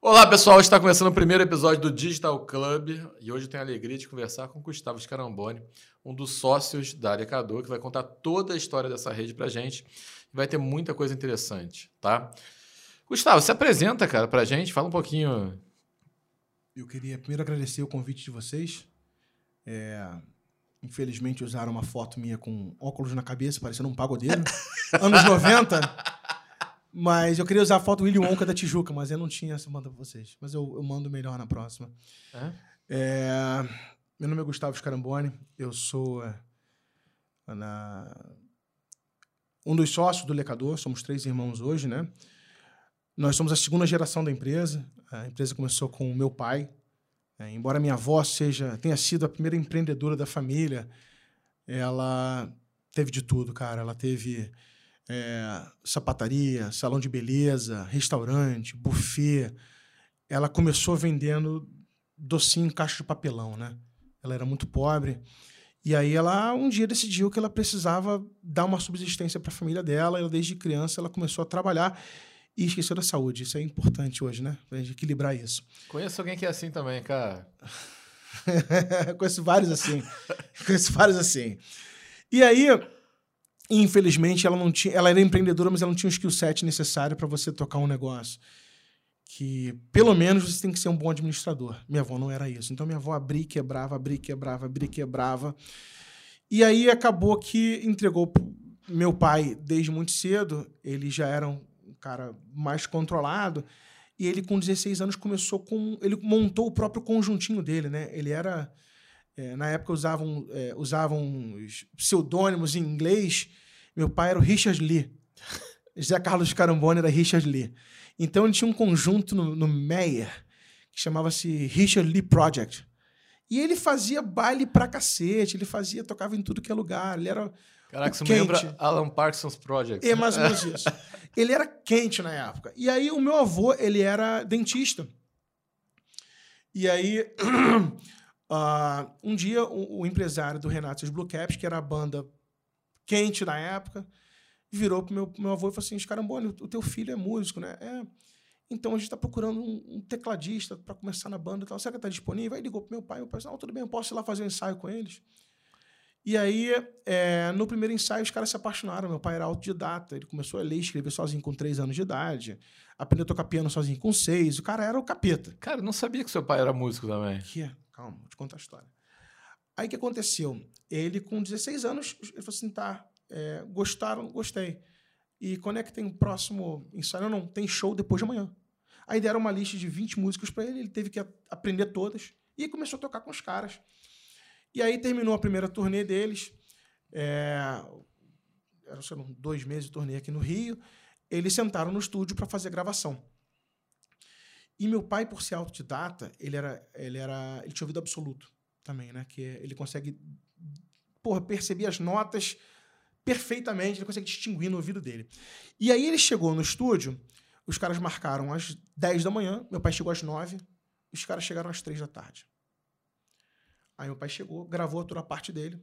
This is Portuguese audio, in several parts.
Olá, pessoal. Está começando o primeiro episódio do Digital Club e hoje eu tenho a alegria de conversar com o Gustavo Scaramboni, um dos sócios da Alecador, que vai contar toda a história dessa rede para gente. Vai ter muita coisa interessante, tá? Gustavo, se apresenta, cara, para gente. Fala um pouquinho. Eu queria primeiro agradecer o convite de vocês. É, infelizmente usaram uma foto minha com óculos na cabeça, parecendo um pagodeiro. Anos 90. Mas eu queria usar a foto do Willy Wonka da Tijuca, mas eu não tinha essa manda pra vocês. Mas eu, eu mando melhor na próxima. É? É, meu nome é Gustavo Scaramboni, eu sou é, na, um dos sócios do Lecador, somos três irmãos hoje, né? Nós somos a segunda geração da empresa. A empresa começou com o meu pai. É, embora minha avó seja tenha sido a primeira empreendedora da família, ela teve de tudo, cara. Ela teve é, sapataria, salão de beleza, restaurante, buffet. Ela começou vendendo docinho em caixa de papelão, né? Ela era muito pobre. E aí ela um dia decidiu que ela precisava dar uma subsistência para a família dela. Ela desde criança ela começou a trabalhar e esqueceu da saúde. Isso é importante hoje, né? Pra gente equilibrar isso. Conheço alguém que é assim também, cara. Conheço vários assim. Conheço vários assim. E aí, infelizmente, ela não tinha. Ela era empreendedora, mas ela não tinha o skill set necessário para você tocar um negócio. Que pelo menos você tem que ser um bom administrador. Minha avó não era isso. Então minha avó abria quebrava, abria quebrava, abria quebrava. E aí acabou que entregou meu pai desde muito cedo. Ele já era um cara mais controlado. E ele, com 16 anos, começou com. Ele montou o próprio conjuntinho dele, né? Ele era é, na época usavam, é, usavam pseudônimos em inglês. Meu pai era o Richard Lee. José Carlos Carambone era Richard Lee. Então ele tinha um conjunto no, no Meyer que chamava-se Richard Lee Project. E ele fazia baile pra cacete, ele fazia, tocava em tudo que é lugar. Ele era. Caraca, você me lembra Alan Parsons Project. É mais ou menos isso. ele era quente na época. E aí o meu avô, ele era dentista. E aí Uh, um dia, o, o, empresário do Renato Blue Caps, que era a banda quente na época, virou pro meu, meu avô e falou assim: Escarambone, o teu filho é músico, né? É. Então a gente está procurando um, um tecladista para começar na banda e tal. Será que está disponível? Aí ligou pro meu pai. Meu pai disse: Não, tudo bem, eu posso ir lá fazer um ensaio com eles. E aí, é, no primeiro ensaio, os caras se apaixonaram. Meu pai era autodidata. Ele começou a ler e escrever sozinho com três anos de idade. Aprendeu a tocar piano sozinho com seis. O cara era o capeta. Cara, eu não sabia que seu pai era músico também. Que é? Calma, vou te contar a história. Aí o que aconteceu? Ele, com 16 anos, ele falou assim: tá, é, gostaram, gostei. E quando é que tem o próximo ensaio? Não, não, tem show depois de amanhã. Aí deram uma lista de 20 músicas para ele, ele teve que aprender todas. E começou a tocar com os caras. E aí terminou a primeira turnê deles. É, eram dois meses de turnê aqui no Rio. Eles sentaram no estúdio para fazer gravação. E meu pai, por ser autodidata, ele era, ele era, ele tinha ouvido absoluto também, né? Que ele consegue, porra, perceber as notas perfeitamente, ele consegue distinguir no ouvido dele. E aí ele chegou no estúdio, os caras marcaram às 10 da manhã, meu pai chegou às 9, os caras chegaram às 3 da tarde. Aí meu pai chegou, gravou toda a parte dele.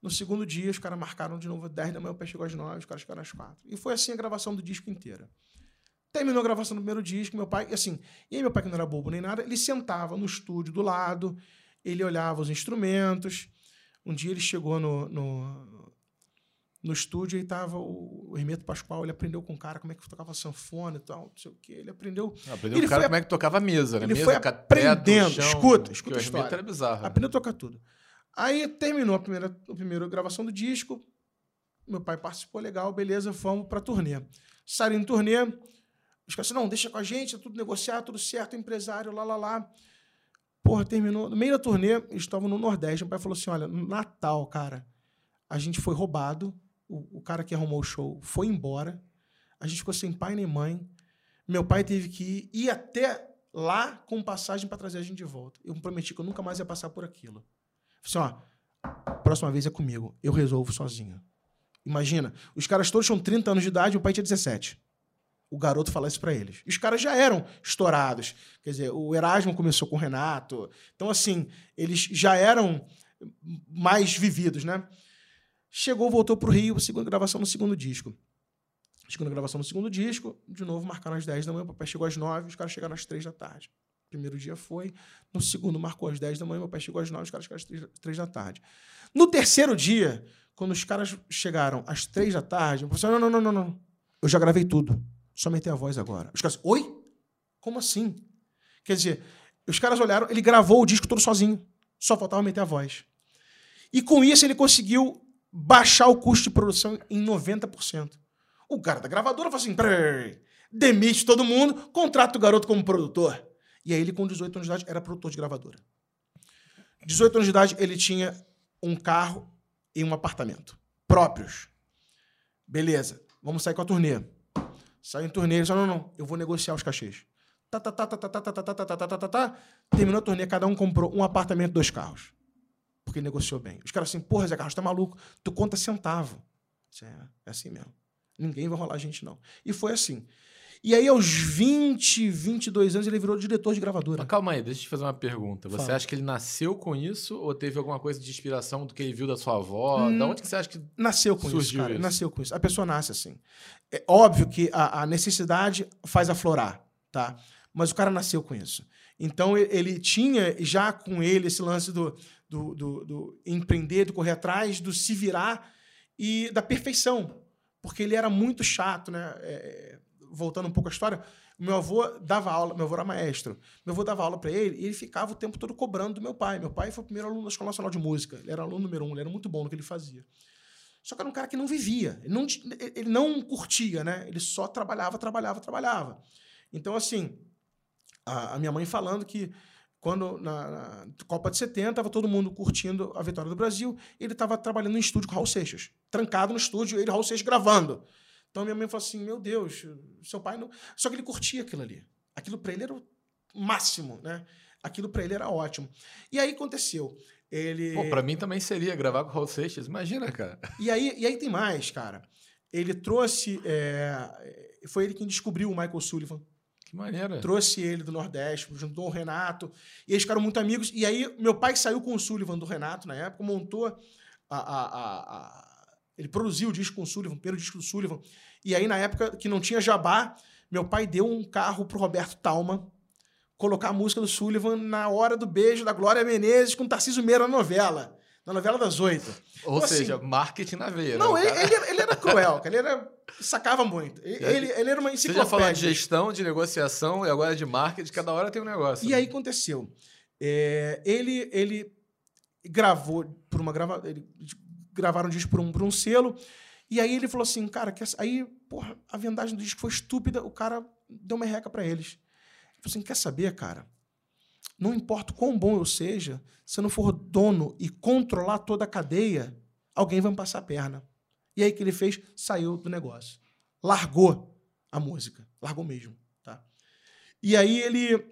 No segundo dia, os caras marcaram de novo às 10 da manhã, meu pai chegou às 9, os caras chegaram às 4. E foi assim a gravação do disco inteira. Terminou a gravação do primeiro disco, meu pai, assim, e aí meu pai, que não era bobo nem nada, ele sentava no estúdio do lado, ele olhava os instrumentos. Um dia ele chegou no, no, no estúdio e tava o, o Hermeto Pascoal, ele aprendeu com o cara como é que tocava sanfona e tal, não sei o quê. Ele aprendeu. Aprendeu ele com o cara como é que tocava a mesa, né? Ele mesa, foi aprendendo. chão, escuta, escuta a história. Era bizarro. Aprendeu a tocar tudo. Aí terminou a primeira, a primeira gravação do disco. Meu pai participou legal, beleza, vamos pra turnê. Saíram em turnê, os caras não, deixa com a gente, é tudo negociar, tudo certo, empresário, lá, lá, lá. Porra, terminou. No meio da turnê, eles estavam no Nordeste. Meu pai falou assim: olha, no Natal, cara, a gente foi roubado. O, o cara que arrumou o show foi embora. A gente ficou sem pai nem mãe. Meu pai teve que ir, até lá com passagem para trazer a gente de volta. Eu me prometi que eu nunca mais ia passar por aquilo. Falei assim: ó, próxima vez é comigo. Eu resolvo sozinho. Imagina, os caras todos tinham 30 anos de idade, o pai tinha 17 o garoto falar isso para eles. E os caras já eram estourados. Quer dizer, o Erasmo começou com o Renato. Então, assim, eles já eram mais vividos, né? Chegou, voltou pro Rio, segunda gravação no segundo disco. Segunda gravação do segundo disco, de novo marcaram às 10 da manhã, o papai chegou às 9, os caras chegaram às 3 da tarde. Primeiro dia foi, no segundo marcou às 10 da manhã, meu pai chegou às 9, os caras chegaram às 3, 3 da tarde. No terceiro dia, quando os caras chegaram às 3 da tarde, o professor, não, não, não, não, não. Eu já gravei tudo. Só meter a voz agora. Os caras, oi? Como assim? Quer dizer, os caras olharam, ele gravou o disco todo sozinho. Só faltava meter a voz. E com isso ele conseguiu baixar o custo de produção em 90%. O cara da gravadora falou assim: demite todo mundo, contrata o garoto como produtor. E aí ele, com 18 anos de idade, era produtor de gravadora. 18 anos de idade, ele tinha um carro e um apartamento próprios. Beleza, vamos sair com a turnê. Saiu em turnê, ele disse, não, não, eu vou negociar os cachês. Tá, tá, tá, tá, tá, tá, tá, tá, tá, tá, tá, tá, tá. Terminou a turnê, cada um comprou um apartamento, dois carros. Porque negociou bem. Os caras assim, porra, Zé Carlos, tá maluco? Tu conta centavo. É, é assim mesmo. Ninguém vai rolar a gente, não. E foi assim. E aí, aos 20, 22 anos, ele virou diretor de gravadora. Mas calma aí, deixa eu te fazer uma pergunta. Você Fala. acha que ele nasceu com isso ou teve alguma coisa de inspiração do que ele viu da sua avó? Hum, da onde que você acha que. Nasceu com isso, cara. isso. Nasceu com isso. A pessoa nasce assim. É óbvio que a, a necessidade faz aflorar, tá? Mas o cara nasceu com isso. Então ele tinha já com ele esse lance do, do, do, do empreender, do correr atrás, do se virar e da perfeição. Porque ele era muito chato, né? É, voltando um pouco à história, meu avô dava aula, meu avô era maestro. Meu avô dava aula para ele e ele ficava o tempo todo cobrando do meu pai. Meu pai foi o primeiro aluno da Escola Nacional de Música. Ele era aluno número um, ele era muito bom no que ele fazia. Só que era um cara que não vivia, ele não, ele não curtia, né? Ele só trabalhava, trabalhava, trabalhava. Então, assim, a, a minha mãe falando que quando na, na Copa de 70 estava todo mundo curtindo a vitória do Brasil, ele estava trabalhando em estúdio com o Raul Seixas, trancado no estúdio, ele e Raul Seixas gravando. Então minha mãe falou assim: Meu Deus, seu pai não. Só que ele curtia aquilo ali. Aquilo para ele era o máximo, né? Aquilo para ele era ótimo. E aí aconteceu. Ele. Pô, pra mim também seria gravar com o Raul Seixas. Imagina, cara. E aí, e aí tem mais, cara. Ele trouxe. é, Foi ele quem descobriu o Michael Sullivan. Que maneira. Trouxe ele do Nordeste, juntou o Renato. E eles ficaram muito amigos. E aí, meu pai saiu com o Sullivan do Renato na época, montou a. a- a- a- ele produziu o disco com o Sullivan, o primeiro disco do Sullivan. E aí, na época que não tinha jabá, meu pai deu um carro pro Roberto Talma colocar a música do Sullivan na hora do beijo da Glória Menezes com Tarcísio Meira na novela. Na novela das oito. Ou Então, assim, seja, marketing na veia. Não, né? O ele, cara- ele, ele era cruel, cara. Ele era, sacava muito. Ele, ele, ele era uma Você já enciclopédia. falou de gestão, de negociação e agora de marketing, cada hora tem um negócio. E aí aconteceu. É, ele, ele gravou por uma grava, ele gravaram um disco por um, por um selo. E aí ele falou assim, cara, aí, porra, a vendagem do disco foi estúpida, o cara deu uma reca pra eles. Ele falou assim, quer saber, cara? Não importa quão bom eu seja, se eu não for dono e controlar toda a cadeia, alguém vai me passar a perna. E aí que ele fez? Saiu do negócio. Largou a música. Largou mesmo, tá? E aí ele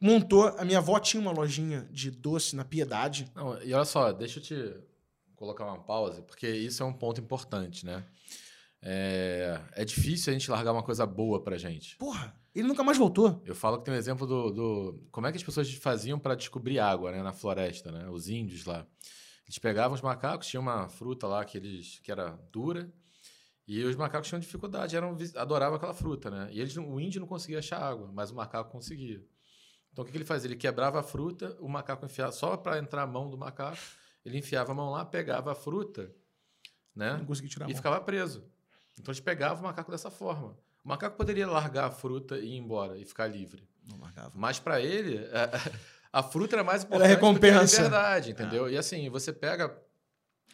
montou. A minha avó tinha uma lojinha de doce na Piedade. Não, e olha só, deixa eu te colocar uma pausa, porque isso é um ponto importante, né? É, é difícil a gente largar uma coisa boa pra gente. Porra, ele nunca mais voltou. Eu falo que tem um exemplo do, do- como é que as pessoas faziam para descobrir água, né, na floresta, né? Os índios lá. Eles pegavam os macacos, tinha uma fruta lá que eles que era dura, e os macacos tinham dificuldade, eram adoravam aquela fruta, né? E eles, o índio não conseguia achar água, mas o macaco conseguia. Então o que, que ele fazia? Ele quebrava a fruta, o macaco enfiava só para entrar a mão do macaco, ele enfiava a mão lá, pegava a fruta, né? Não consegui tirar a e mão. ficava preso. Então eles pegavam o macaco dessa forma. O macaco poderia largar a fruta e ir embora e ficar livre. Não largava. Mas para ele, a, a fruta era mais Era importante do que a recompensa. liberdade, entendeu? E assim, você pega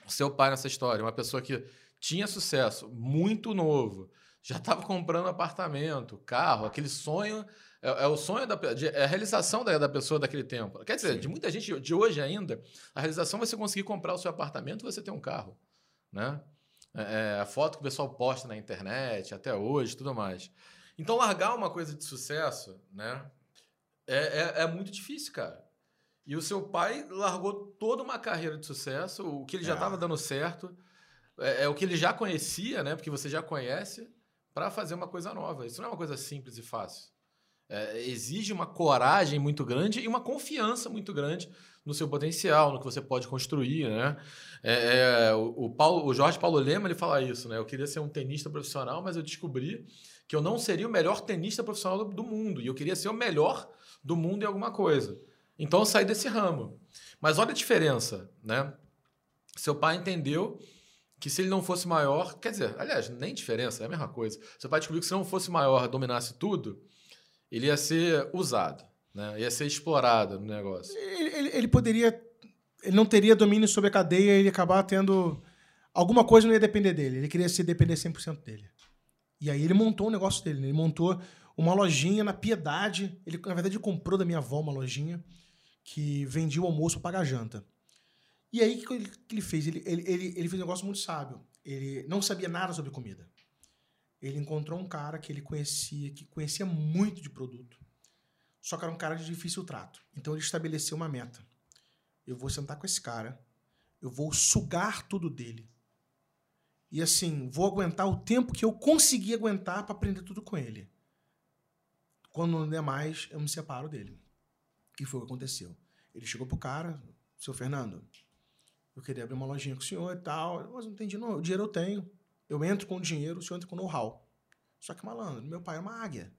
o seu pai nessa história, uma pessoa que tinha sucesso, muito novo, já estava comprando apartamento, carro, aquele sonho. É, é o sonho da de- é a realização da, da pessoa daquele tempo. Quer dizer, de muita gente de hoje ainda, a realização vai você conseguir comprar o seu apartamento e você ter um carro. Né? É, é, a foto que o pessoal posta na internet, até hoje, tudo mais. Então, largar uma coisa de sucesso, né? É, é, é muito difícil, cara. E o seu pai largou toda uma carreira de sucesso, o que ele já É. estava dando certo, é, é o que ele já conhecia, né? Porque você já conhece, para fazer uma coisa nova. Isso não é uma coisa simples e fácil. É, exige uma coragem muito grande e uma confiança muito grande no seu potencial, no que você pode construir, né? É, é, o, Paulo, o Jorge Paulo Lema ele fala isso, né? Eu queria ser um tenista profissional, mas eu descobri que eu não seria o melhor tenista profissional do, do mundo e eu queria ser o melhor do mundo em alguma coisa. Então eu saí desse ramo. Mas olha a diferença, né? Seu pai entendeu que se ele não fosse maior, quer dizer, aliás, nem diferença, é a mesma coisa. Seu pai descobriu que se não fosse maior, dominasse tudo, ele ia ser usado. Né? Ia ser explorada no negócio. Ele, ele, ele, poderia. Ele não teria domínio sobre a cadeia e ele acabar tendo. Alguma coisa não ia depender dele. Ele queria se depender 100% dele. E aí ele montou o negócio dele. Né? Ele montou uma lojinha na Piedade. Ele, na verdade, comprou da minha avó uma lojinha que vendia o almoço para pagar janta. E aí, o que ele fez? Ele, ele, ele, ele fez um negócio muito sábio. Ele não sabia nada sobre comida. Ele encontrou um cara que ele conhecia, que conhecia muito de produto só que era um cara de difícil trato. Então ele estabeleceu uma meta. Eu vou sentar com esse cara, eu vou sugar tudo dele. E assim, vou aguentar o tempo que eu conseguir aguentar para aprender tudo com ele. Quando não der mais, eu me separo dele. E foi o que aconteceu. Ele chegou pro cara, seu Fernando, eu queria abrir uma lojinha com o senhor e tal, mas não tem dinheiro, o dinheiro eu tenho. Eu entro com dinheiro, o senhor entra com know-how. Só que, malandro, meu pai é uma águia.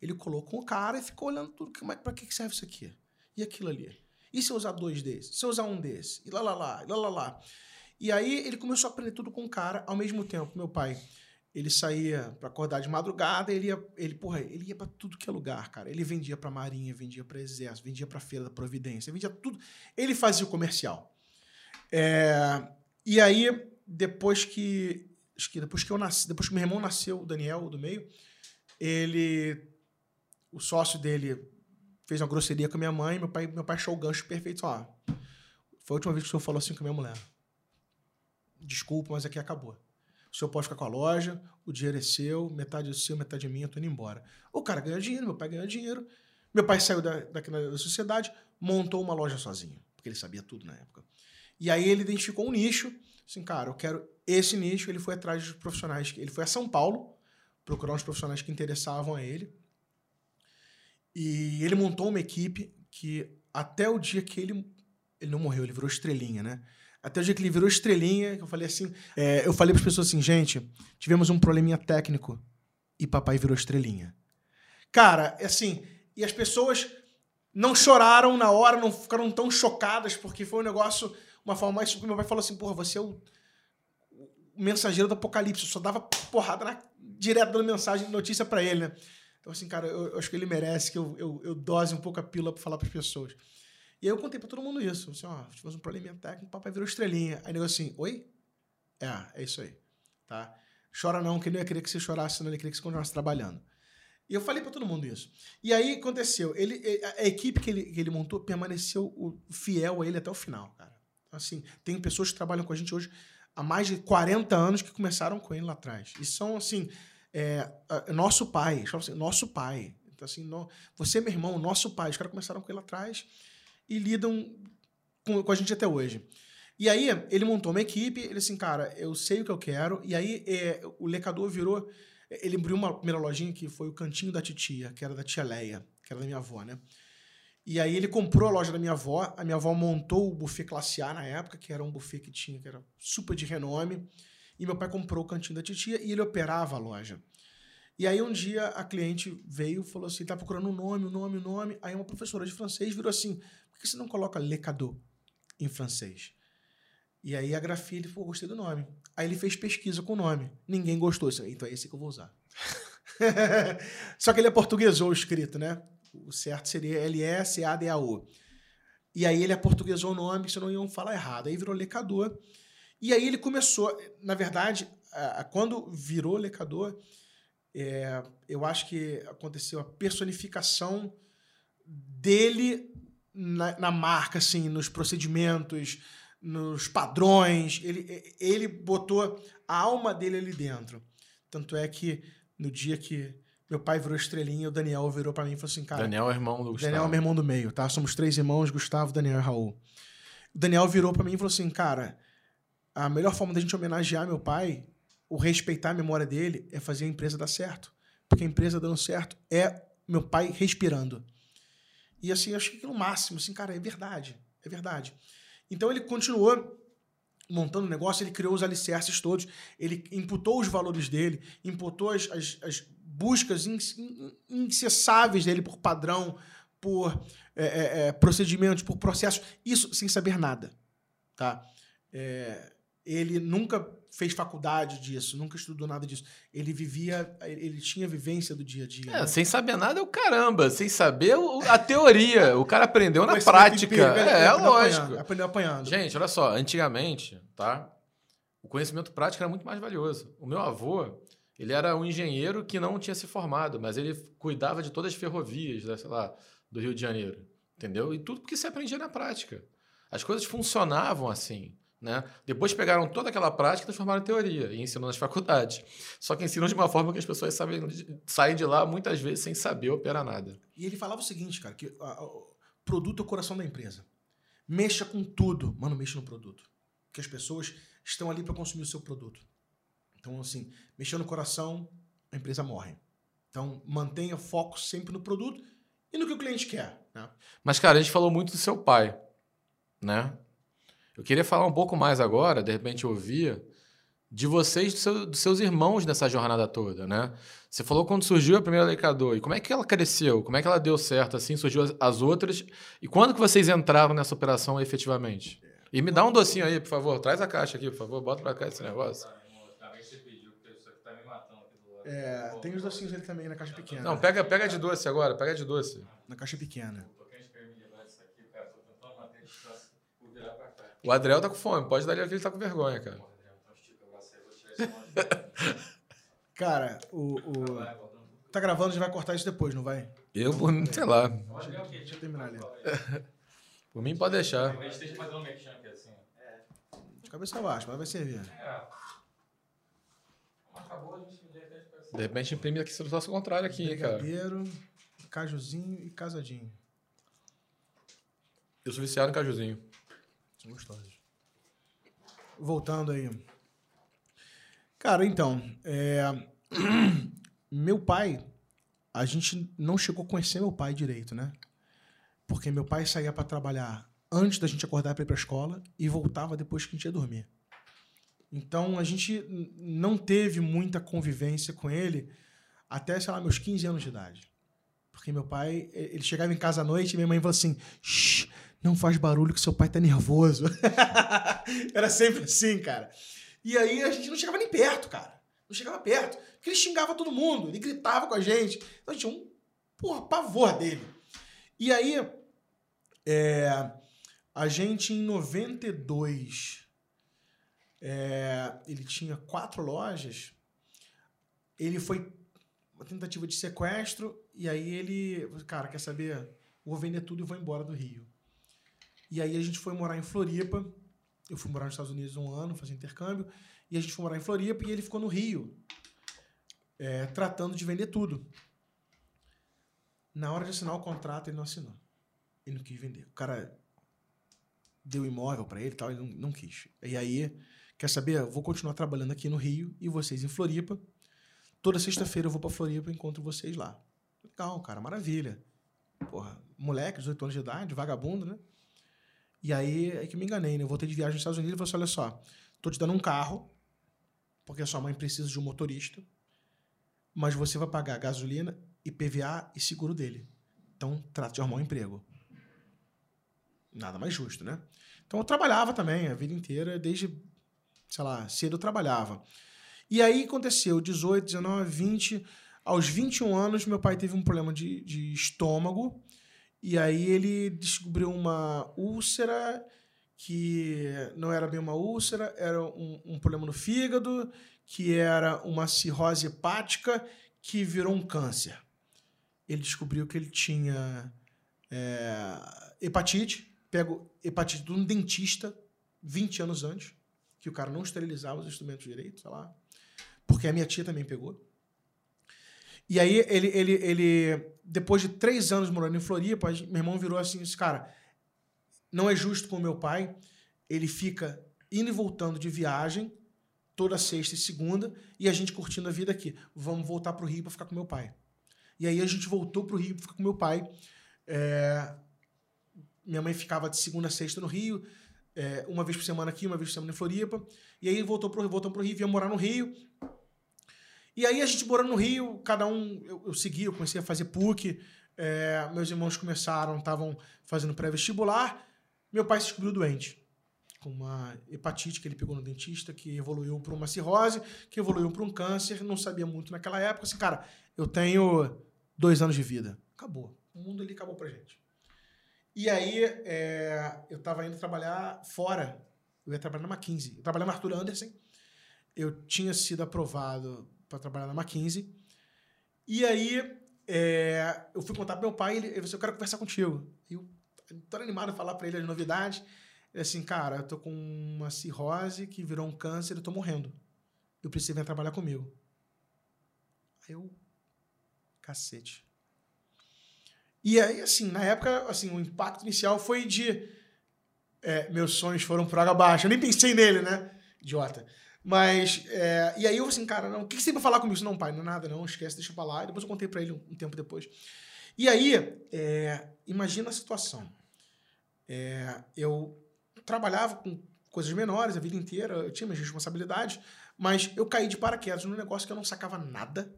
Ele colocou o cara e ficou olhando tudo. Para que serve isso aqui? E aquilo ali? E se eu usar dois desses? Se eu usar um desse? E lá, lá, lá, lá, lá, lá. E aí ele começou a aprender tudo com o cara ao mesmo tempo. Meu pai, ele saía para acordar de madrugada, ele ia, ele, porra, ele ia para tudo que é lugar, cara. Ele vendia para marinha, vendia para exército, vendia para feira da Providência, vendia tudo. Ele fazia o comercial. É, e aí depois que acho que depois que eu nasci, depois que meu irmão nasceu, o Daniel do meio, ele o sócio dele fez uma grosseria com a minha mãe, meu pai, meu pai achou o gancho perfeito. Ó, foi a última vez que o senhor falou assim com a minha mulher. Desculpa, mas aqui acabou. O senhor pode ficar com a loja, o dinheiro é seu, metade é seu, metade é minha, eu tô indo embora. O cara ganhou dinheiro, meu pai ganhou dinheiro. Meu pai saiu da, daqui da sociedade, montou uma loja sozinho, porque ele sabia tudo na época. E aí ele identificou um nicho, assim, cara, eu quero esse nicho. Ele foi atrás dos profissionais, ele foi a São Paulo procurar uns profissionais que interessavam a ele. E ele montou uma equipe que até o dia que ele. Ele não morreu, ele virou estrelinha, né? Até o dia que ele virou estrelinha, eu falei assim. É, eu falei para as pessoas assim, gente, tivemos um probleminha técnico e papai virou estrelinha. Cara, é assim, e as pessoas não choraram na hora, não ficaram tão chocadas, porque foi um negócio, uma forma mais. Meu pai falou assim, porra, você é o, o mensageiro do apocalipse, eu só dava porrada na, direto dando mensagem, notícia para ele, né? Então, assim, cara, eu, eu acho que ele merece que eu, eu, eu dose um pouco a pílula para falar para as pessoas. E aí eu contei para todo mundo isso. Assim, ó, tivemos um probleminha técnico, o papai virou estrelinha. Aí negócio assim, oi? É, é isso aí. Tá? Chora não, que ele não ia querer que você chorasse, senão ele queria que você continuasse trabalhando. E eu falei para todo mundo isso. E aí aconteceu, ele, a, a equipe que ele, que ele montou permaneceu fiel a ele até o final, cara. Assim, tem pessoas que trabalham com a gente hoje há mais de 40 anos que começaram com ele lá atrás. E são, assim, é, nosso pai, assim, nosso pai. Então, assim, no, você, meu irmão, nosso pai. Os caras começaram com ele atrás e lidam com, com, a gente até hoje. E aí, ele montou uma equipe, ele assim, cara, eu sei o que eu quero. E aí, é, o lecador virou. Ele abriu uma primeira lojinha que foi o Cantinho da Titia, que era da tia Leia, que era da minha avó, né? E aí ele comprou a loja da minha avó. A minha avó montou o buffet classe A na época, que era um buffet que tinha, que era super de renome. E meu pai comprou o cantinho da titia e ele operava a loja. E aí um dia a cliente veio e falou assim, tá procurando um nome, um nome, um nome. Aí uma professora de francês virou assim, por que você não coloca lecador em francês? E aí a grafia, ele falou, gostei do nome. Aí ele fez pesquisa com o nome. Ninguém gostou. Então é esse que eu vou usar. Só que ele é portuguesou o escrito, né? O certo seria L-E-S-A-D-A-O. E aí ele é portuguesou o nome, senão iam falar errado. Aí virou lecador. E aí ele começou, na verdade, quando virou lecador, é, eu acho que aconteceu a personificação dele na, na, marca, assim, nos procedimentos, nos padrões. Ele, ele botou a alma dele ali dentro. Tanto é que no dia que meu pai virou estrelinha, o Daniel virou para mim e falou assim, cara... Daniel é irmão do Gustavo. Daniel é meu irmão do meio, tá? Somos três irmãos, Gustavo, Daniel e Raul. O Daniel virou para mim e falou assim, cara a melhor forma da gente homenagear meu pai, o respeitar a memória dele, é fazer a empresa dar certo. Porque a empresa dando certo é meu pai respirando. E assim, eu achei aquilo máximo, assim, cara, é verdade, é verdade. Então ele continuou montando o negócio, ele criou os alicerces todos, ele imputou os valores dele, imputou as, as, as buscas incessáveis dele por padrão, por é, é, é, procedimentos, por processos, isso sem saber nada, tá? É, ele nunca fez faculdade disso, nunca estudou nada disso. Ele vivia, ele tinha vivência do dia a dia. É, né? Sem saber nada é o caramba, sem saber a teoria. O cara aprendeu na prática. é, é lógico. Apanhando, aprendeu apanhando. Gente, olha só, antigamente, tá? O conhecimento prático era muito mais valioso. O meu avô, ele era um engenheiro que não tinha se formado, mas ele cuidava de todas as ferrovias, né, lá, do Rio de Janeiro. Entendeu? E tudo porque se aprendia na prática. As coisas funcionavam assim. Né? Depois pegaram toda aquela prática e transformaram em teoria e ensinam nas faculdades. Só que ensinam de uma forma que as pessoas sabem, saem de lá muitas vezes sem saber operar nada. E ele falava o seguinte, cara, que o produto é o coração da empresa. Mexa com tudo, mano, mexa no produto. Porque as pessoas estão ali para consumir o seu produto. Então, assim, mexendo no coração, a empresa morre. Então, mantenha foco sempre no produto e no que o cliente quer. Né? Mas, cara, a gente falou muito do seu pai, né? Eu queria falar um pouco mais agora, de repente ouvir, de vocês, do seu, dos seus irmãos nessa jornada toda, né? Você falou quando surgiu a primeira Leicador, e como é que ela cresceu? Como é que ela deu certo, assim, surgiu as, as outras? E quando que vocês entraram nessa operação efetivamente? E me dá um docinho aí, por favor. Traz a caixa aqui, por favor. Bota pra cá esse negócio. É, tem os docinhos ali também na caixa pequena. Não, pega, pega de doce agora, pega de doce. Na caixa pequena. O Adriel tá com fome, pode dar ele aqui, ele tá com vergonha, cara. Cara, o, o. Tá gravando, a gente vai cortar isso depois, não vai? Eu, por mim, sei lá. Deixa eu terminar ali. Por mim, pode deixar. De cabeça baixa, mas vai servir. De repente imprime aqui o troço contrário aqui, cara. Brigadeiro, cajuzinho e casadinho. Eu sou viciado em cajuzinho. São gostosos. Voltando aí. Cara, então, é... meu pai, a gente não chegou a conhecer meu pai direito, né? Porque meu pai saía para trabalhar antes da gente acordar para ir para escola e voltava depois que a gente ia dormir. Então a gente não teve muita convivência com ele até, sei lá, meus 15 anos de idade. Porque meu pai, ele chegava em casa à noite e minha mãe falou assim: Shh, não faz barulho que seu pai tá nervoso. Era sempre assim, cara. E aí a gente não chegava nem perto, cara. Não chegava perto. Porque ele xingava todo mundo, ele gritava com a gente. Então a gente tinha um porra, pavor dele. E aí, é, a gente em 92, é, ele tinha quatro lojas. Ele foi uma tentativa de sequestro e aí ele, cara, quer saber? Vou vender tudo e vou embora do Rio. E aí a gente foi morar em Floripa. Eu fui morar nos Estados Unidos um ano, fazer intercâmbio. E a gente foi morar em Floripa e ele ficou no Rio, é, tratando de vender tudo. Na hora de assinar o contrato, ele não assinou. Ele não quis vender. O cara deu imóvel para ele e tal, ele não, não quis. E aí, quer saber? Eu vou continuar trabalhando aqui no Rio e vocês em Floripa. Toda sexta-feira eu vou para Floripa e encontro vocês lá. Legal, cara, maravilha. Porra, moleque, 18 anos de idade, vagabundo, né? E aí é que me enganei, né? Eu voltei de viagem nos Estados Unidos e falei assim: olha só, tô te dando um carro, porque a sua mãe precisa de um motorista, mas você vai pagar gasolina, IPVA e seguro dele. Então, trata de arrumar um emprego. Nada mais justo, né? Então eu trabalhava também a vida inteira, desde, sei lá, cedo eu trabalhava. E aí aconteceu, 18, 19, 20, aos 21 anos, meu pai teve um problema de, de estômago e aí ele descobriu uma úlcera que não era bem uma úlcera, era um, um problema no fígado, que era uma cirrose hepática que virou um câncer. Ele descobriu que ele tinha é, hepatite, pego hepatite de um dentista 20 anos antes, que o cara não esterilizava os instrumentos direito, sei lá, porque a minha tia também pegou. E aí, ele, ele, ele, depois de três anos morando em Floripa, meu irmão virou assim: cara, não é justo com o meu pai. Ele fica indo e voltando de viagem toda sexta e segunda e a gente curtindo a vida aqui. Vamos voltar para o Rio para ficar com meu pai. E aí a gente voltou pro Rio, ficar com meu pai. É, minha mãe ficava de segunda a sexta no Rio, é, uma vez por semana aqui, uma vez por semana em Floripa. E aí voltou pro, voltou pro Rio, vinha morar no Rio. E aí a gente morando no Rio, cada um, eu, eu segui, eu comecei a fazer PUC, é, meus irmãos começaram, estavam fazendo pré-vestibular, meu pai se descobriu doente, com uma hepatite que ele pegou no dentista, que evoluiu para uma cirrose, que evoluiu para um câncer, não sabia muito naquela época, assim, cara, eu tenho dois anos de vida, acabou, o mundo ali acabou pra gente. E aí, é, eu estava indo trabalhar fora, eu ia trabalhar na McKinsey, eu trabalhava na Arthur Anderson, eu tinha sido aprovado para trabalhar na McKinsey. E aí é, eu fui contar pro meu pai, ele, ele disse, eu quero conversar contigo. E eu tô animado a falar para ele as novidades. Ele assim, cara, eu tô com uma cirrose que virou um câncer, eu tô morrendo. Eu preciso vir trabalhar comigo. Aí eu, cacete. E aí, assim, na época, assim, o impacto inicial foi de é, meus sonhos foram por água abaixo. Eu nem pensei nele, né? Idiota. Mas, é, e aí eu assim, cara, não, o que, você tem pra falar comigo? Não, pai, não é nada, não, esquece, deixa pra lá. E depois eu contei pra ele um, um tempo depois. E aí, é, imagina a situação. É, eu trabalhava com coisas menores a vida inteira, eu tinha minhas responsabilidades, mas eu caí de paraquedas num negócio que eu não sacava nada.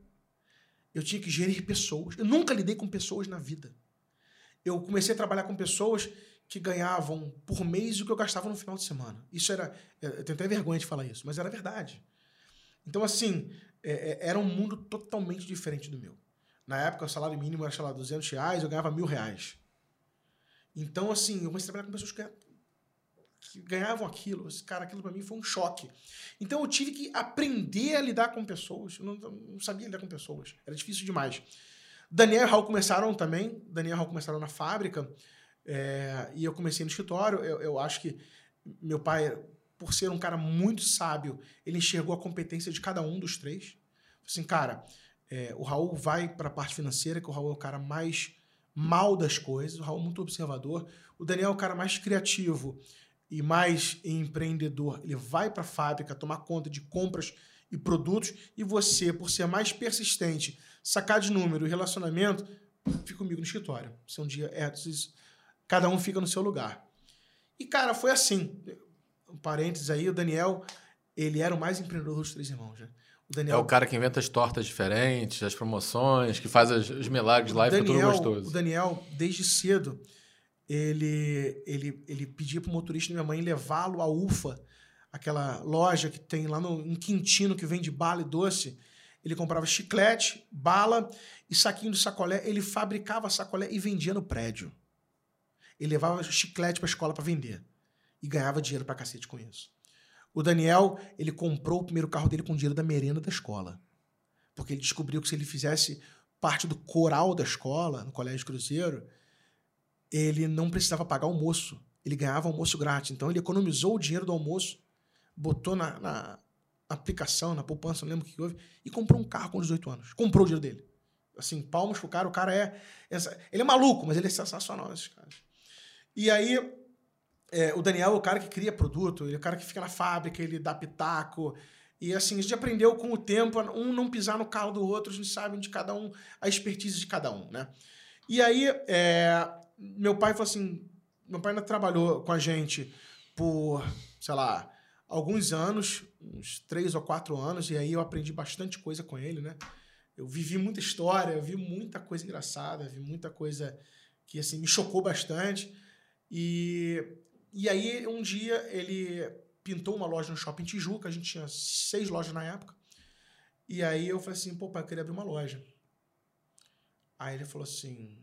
Eu tinha que gerir pessoas. Eu nunca lidei com pessoas na vida. Eu comecei a trabalhar com pessoas que ganhavam por mês o que eu gastava no final de semana. Isso era. Eu tenho até vergonha de falar isso, mas era verdade. Então, assim, é, é, era um mundo totalmente diferente do meu. Na época, o salário mínimo era, sei lá, 200 reais, eu ganhava mil reais. Então, assim, eu comecei a trabalhar com pessoas que, que ganhavam aquilo. Cara, aquilo para mim foi um choque. Então, eu tive que aprender a lidar com pessoas. Eu não, não sabia lidar com pessoas. Era difícil demais. Daniel e Raul começaram também. Daniel e Raul começaram na fábrica. É, e eu comecei no escritório. Eu, eu acho que meu pai, por ser um cara muito sábio, ele enxergou a competência de cada um dos três. Assim, cara, é, o Raul vai para a parte financeira, que o Raul é o cara mais mal das coisas, o Raul é muito observador. O Daniel é o cara mais criativo e mais empreendedor. Ele vai para a fábrica tomar conta de compras e produtos. E você, por ser mais persistente, sacar de número e relacionamento, fica comigo no escritório. Se um dia é, Cada um fica no seu lugar. E, cara, foi assim. Um parênteses aí, o Daniel, ele era o mais empreendedor dos três irmãos, né? O Daniel, é o cara que inventa as tortas diferentes, as promoções, que faz os milagres lá Daniel, e fica tudo gostoso. O Daniel, desde cedo, ele, ele, ele pedia pro motorista da minha mãe levá-lo à UFA, aquela loja que tem lá no, Quintino que vende bala e doce. Ele comprava chiclete, bala e saquinho de sacolé. Ele fabricava sacolé e vendia no prédio. Ele levava chiclete para a escola para vender. E ganhava dinheiro para cacete com isso. O Daniel, ele comprou o primeiro carro dele com dinheiro da merenda da escola. Porque ele descobriu que se ele fizesse parte do coral da escola, no Colégio Cruzeiro, ele não precisava pagar almoço. Ele ganhava almoço grátis. Então ele economizou o dinheiro do almoço, botou na, na aplicação, na poupança, não lembro o que houve, e comprou um carro com 18 anos. Comprou o dinheiro dele. Assim, palmas pro cara. O cara é. Ele é maluco, mas ele é sensacional, esses caras. E aí, é, o Daniel é o cara que cria produto, ele é o cara que fica na fábrica, ele dá pitaco. E assim, a gente aprendeu com o tempo um não pisar no carro do outro, a gente sabe de cada um, a expertise de cada um, né? E aí, é, meu pai falou assim: meu pai ainda trabalhou com a gente por, sei lá, alguns anos, uns três ou quatro anos, e aí eu aprendi bastante coisa com ele, né? Eu vivi muita história, eu vi muita coisa engraçada, vi muita coisa que assim me chocou bastante. E, e aí, um dia, ele pintou uma loja no shopping Tijuca, a gente tinha seis lojas na época. E aí eu falei assim, pô, pai, eu queria abrir uma loja. Aí ele falou assim,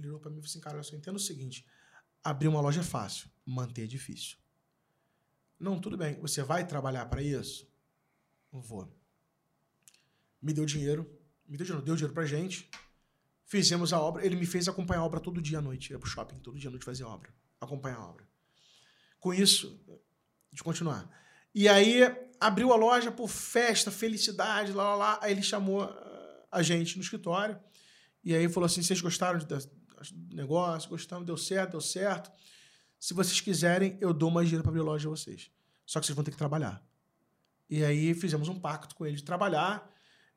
ele olhou para mim e falou assim, cara, eu só entendo o seguinte, abrir uma loja é fácil, manter é difícil. Não, tudo bem, você vai trabalhar para isso? Não vou. Me deu dinheiro, me deu dinheiro, deu dinheiro pra gente, fizemos a obra, ele me fez acompanhar a obra todo dia à noite, ia pro shopping todo dia à noite fazer obra acompanhar a obra. Com isso, de continuar. E aí abriu a loja por festa, felicidade, lá, lá, lá. Aí ele chamou ah, a gente no escritório. E aí falou assim: vocês gostaram negócio? Gostamos, deu certo, deu certo. Se vocês quiserem, eu dou mais dinheiro para abrir a loja vocês. Só que vocês vão ter que trabalhar. E aí fizemos um pacto com ele de trabalhar.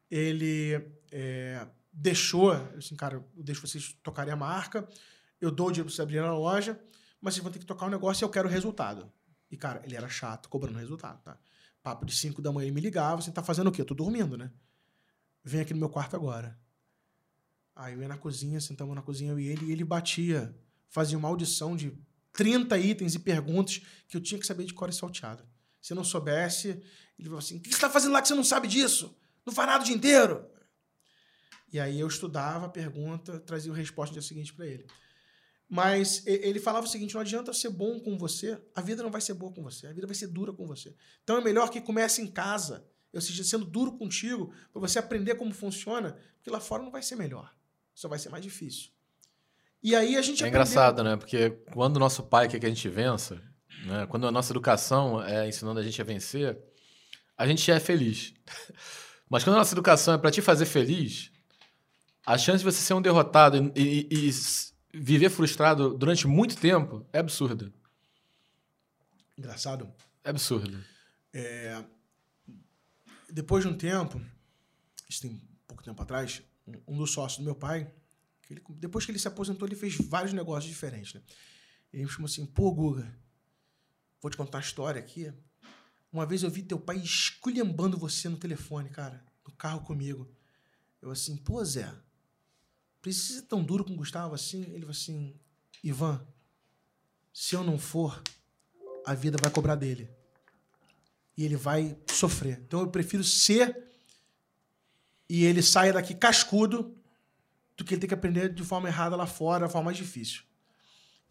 Ele é, deixou, assim, cara, eu deixo vocês tocarem a marca, eu dou o dinheiro pra vocês abrirem na loja, mas vocês vão ter que tocar o um negócio e eu quero o resultado. E, cara, ele era chato, cobrando resultado, tá? Papo de 5 da manhã ele me ligava, você tá fazendo o quê? Eu tô dormindo, né? Vem aqui no meu quarto agora. Aí eu ia na cozinha, sentamos na cozinha eu e ele, e ele batia, fazia uma audição de 30 itens e perguntas que eu tinha que saber de cor e salteado. Se eu não soubesse, ele falou assim: o que você está fazendo lá que você não sabe disso? Não faz nada o dia inteiro. E aí eu estudava a pergunta, trazia a resposta no dia seguinte para ele. Mas ele falava o seguinte: não adianta ser bom com você, a vida não vai ser boa com você, a vida vai ser dura com você. Então é melhor que comece em casa, eu seja sendo duro contigo, para você aprender como funciona, porque lá fora não vai ser melhor, só vai ser mais difícil. E aí a gente É aprendeu... engraçado, né? Porque quando o nosso pai quer que a gente vença, né? quando a nossa educação é ensinando a gente a vencer, a gente é feliz. Mas quando a nossa educação é para te fazer feliz, a chance de você ser um derrotado e, e, e viver frustrado durante muito tempo é absurda. Engraçado. É absurdo. É... Depois de um tempo, isso tem pouco tempo atrás, um dos sócios do meu pai, que ele, depois que ele se aposentou, ele fez vários negócios diferentes. Né? Ele me chamou assim, pô, Guga, vou te contar uma história aqui. Uma vez eu vi teu pai esculhambando você no telefone, cara, no carro comigo. Eu assim, pô, Zé, precisa ser tão duro com o Gustavo assim? Ele falou assim: Ivan, se eu não for, a vida vai cobrar dele. E ele vai sofrer. Então eu prefiro ser e ele saia daqui cascudo do que ele ter que aprender de forma errada lá fora, a forma mais difícil.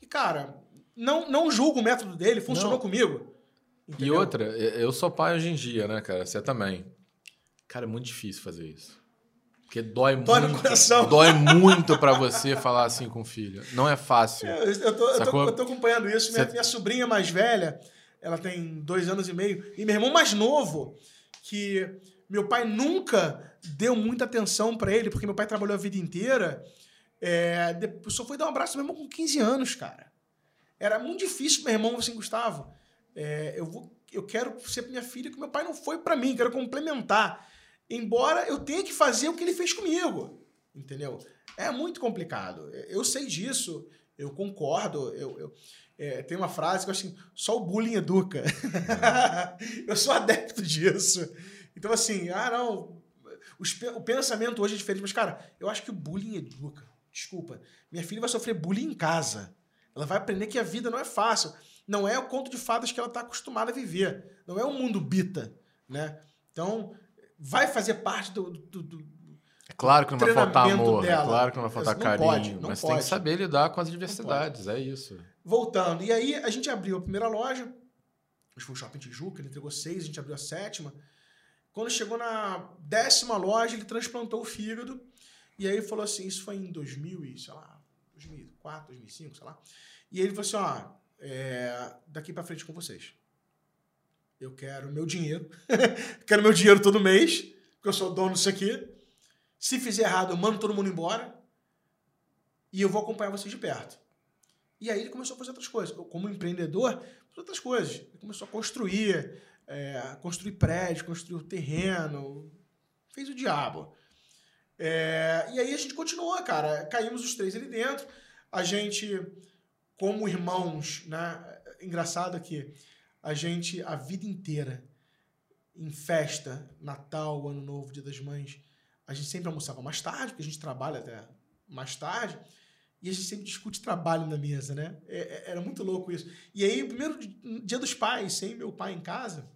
E, cara, não, não julgo o método dele, funcionou não. comigo. Entendeu? E outra, eu sou pai hoje em dia, né, cara? Você também. Cara, é muito difícil fazer isso. Porque dói, dói muito. No coração. Dói muito para você falar assim com o filho. Não é fácil. É, eu, tô, eu, tô, eu, tô, acompanhando isso. Minha, minha, sobrinha mais velha, ela tem dois anos e meio. E meu irmão mais novo, que meu pai nunca deu muita atenção para ele, porque meu pai trabalhou a vida inteira. É, só foi dar um abraço meu irmão com 15 anos, cara. Era muito difícil meu irmão assim, Gustavo. É, eu, vou, eu quero ser minha filha que meu pai não foi para mim, quero complementar embora eu tenha que fazer o que ele fez comigo. Entendeu? É muito complicado. Eu sei disso, eu concordo. Eu, eu é, tem uma frase que eu acho assim: só o bullying educa. eu sou adepto disso. Então, assim, ah, não. Os, o pensamento hoje é diferente, mas, cara, eu acho que o bullying educa. Desculpa. Minha filha vai sofrer bullying em casa. Ela vai aprender que a vida não é fácil. Não é o conto de fadas que ela está acostumada a viver. Não é um mundo bita, né? Então, vai fazer parte do. do, do é claro que não vai faltar amor, é dela. é claro que não vai faltar não carinho, pode, não mas pode. tem que saber lidar com as adversidades, é isso. Voltando, e aí a gente abriu a primeira loja, acho que foi o Shopping Tijuca, ele entregou seis, a gente abriu a sétima. Quando chegou na décima loja, ele transplantou o fígado, e aí falou assim, isso foi em 2000 e, sei lá, 2004, 2005, sei lá. E ele falou assim, ó, é, daqui para frente com vocês. Eu quero meu dinheiro. quero meu dinheiro todo mês, porque eu sou dono disso aqui. Se fizer errado, eu mando todo mundo embora. E eu vou acompanhar vocês de perto. E aí ele começou a fazer outras coisas. Como empreendedor, outras coisas. Ele começou a construir, é, construir prédio, construir terreno. Fez o diabo. É, e aí a gente continuou, cara. Caímos os três ali dentro. A gente, como irmãos, né? Engraçado que a gente, a vida inteira, em festa, Natal, Ano Novo, Dia das Mães, a gente sempre almoçava mais tarde, porque a gente trabalha até mais tarde, e a gente sempre discute trabalho na mesa, né? É, é, era muito louco isso. E aí, o primeiro dia dos pais, sem meu pai em casa,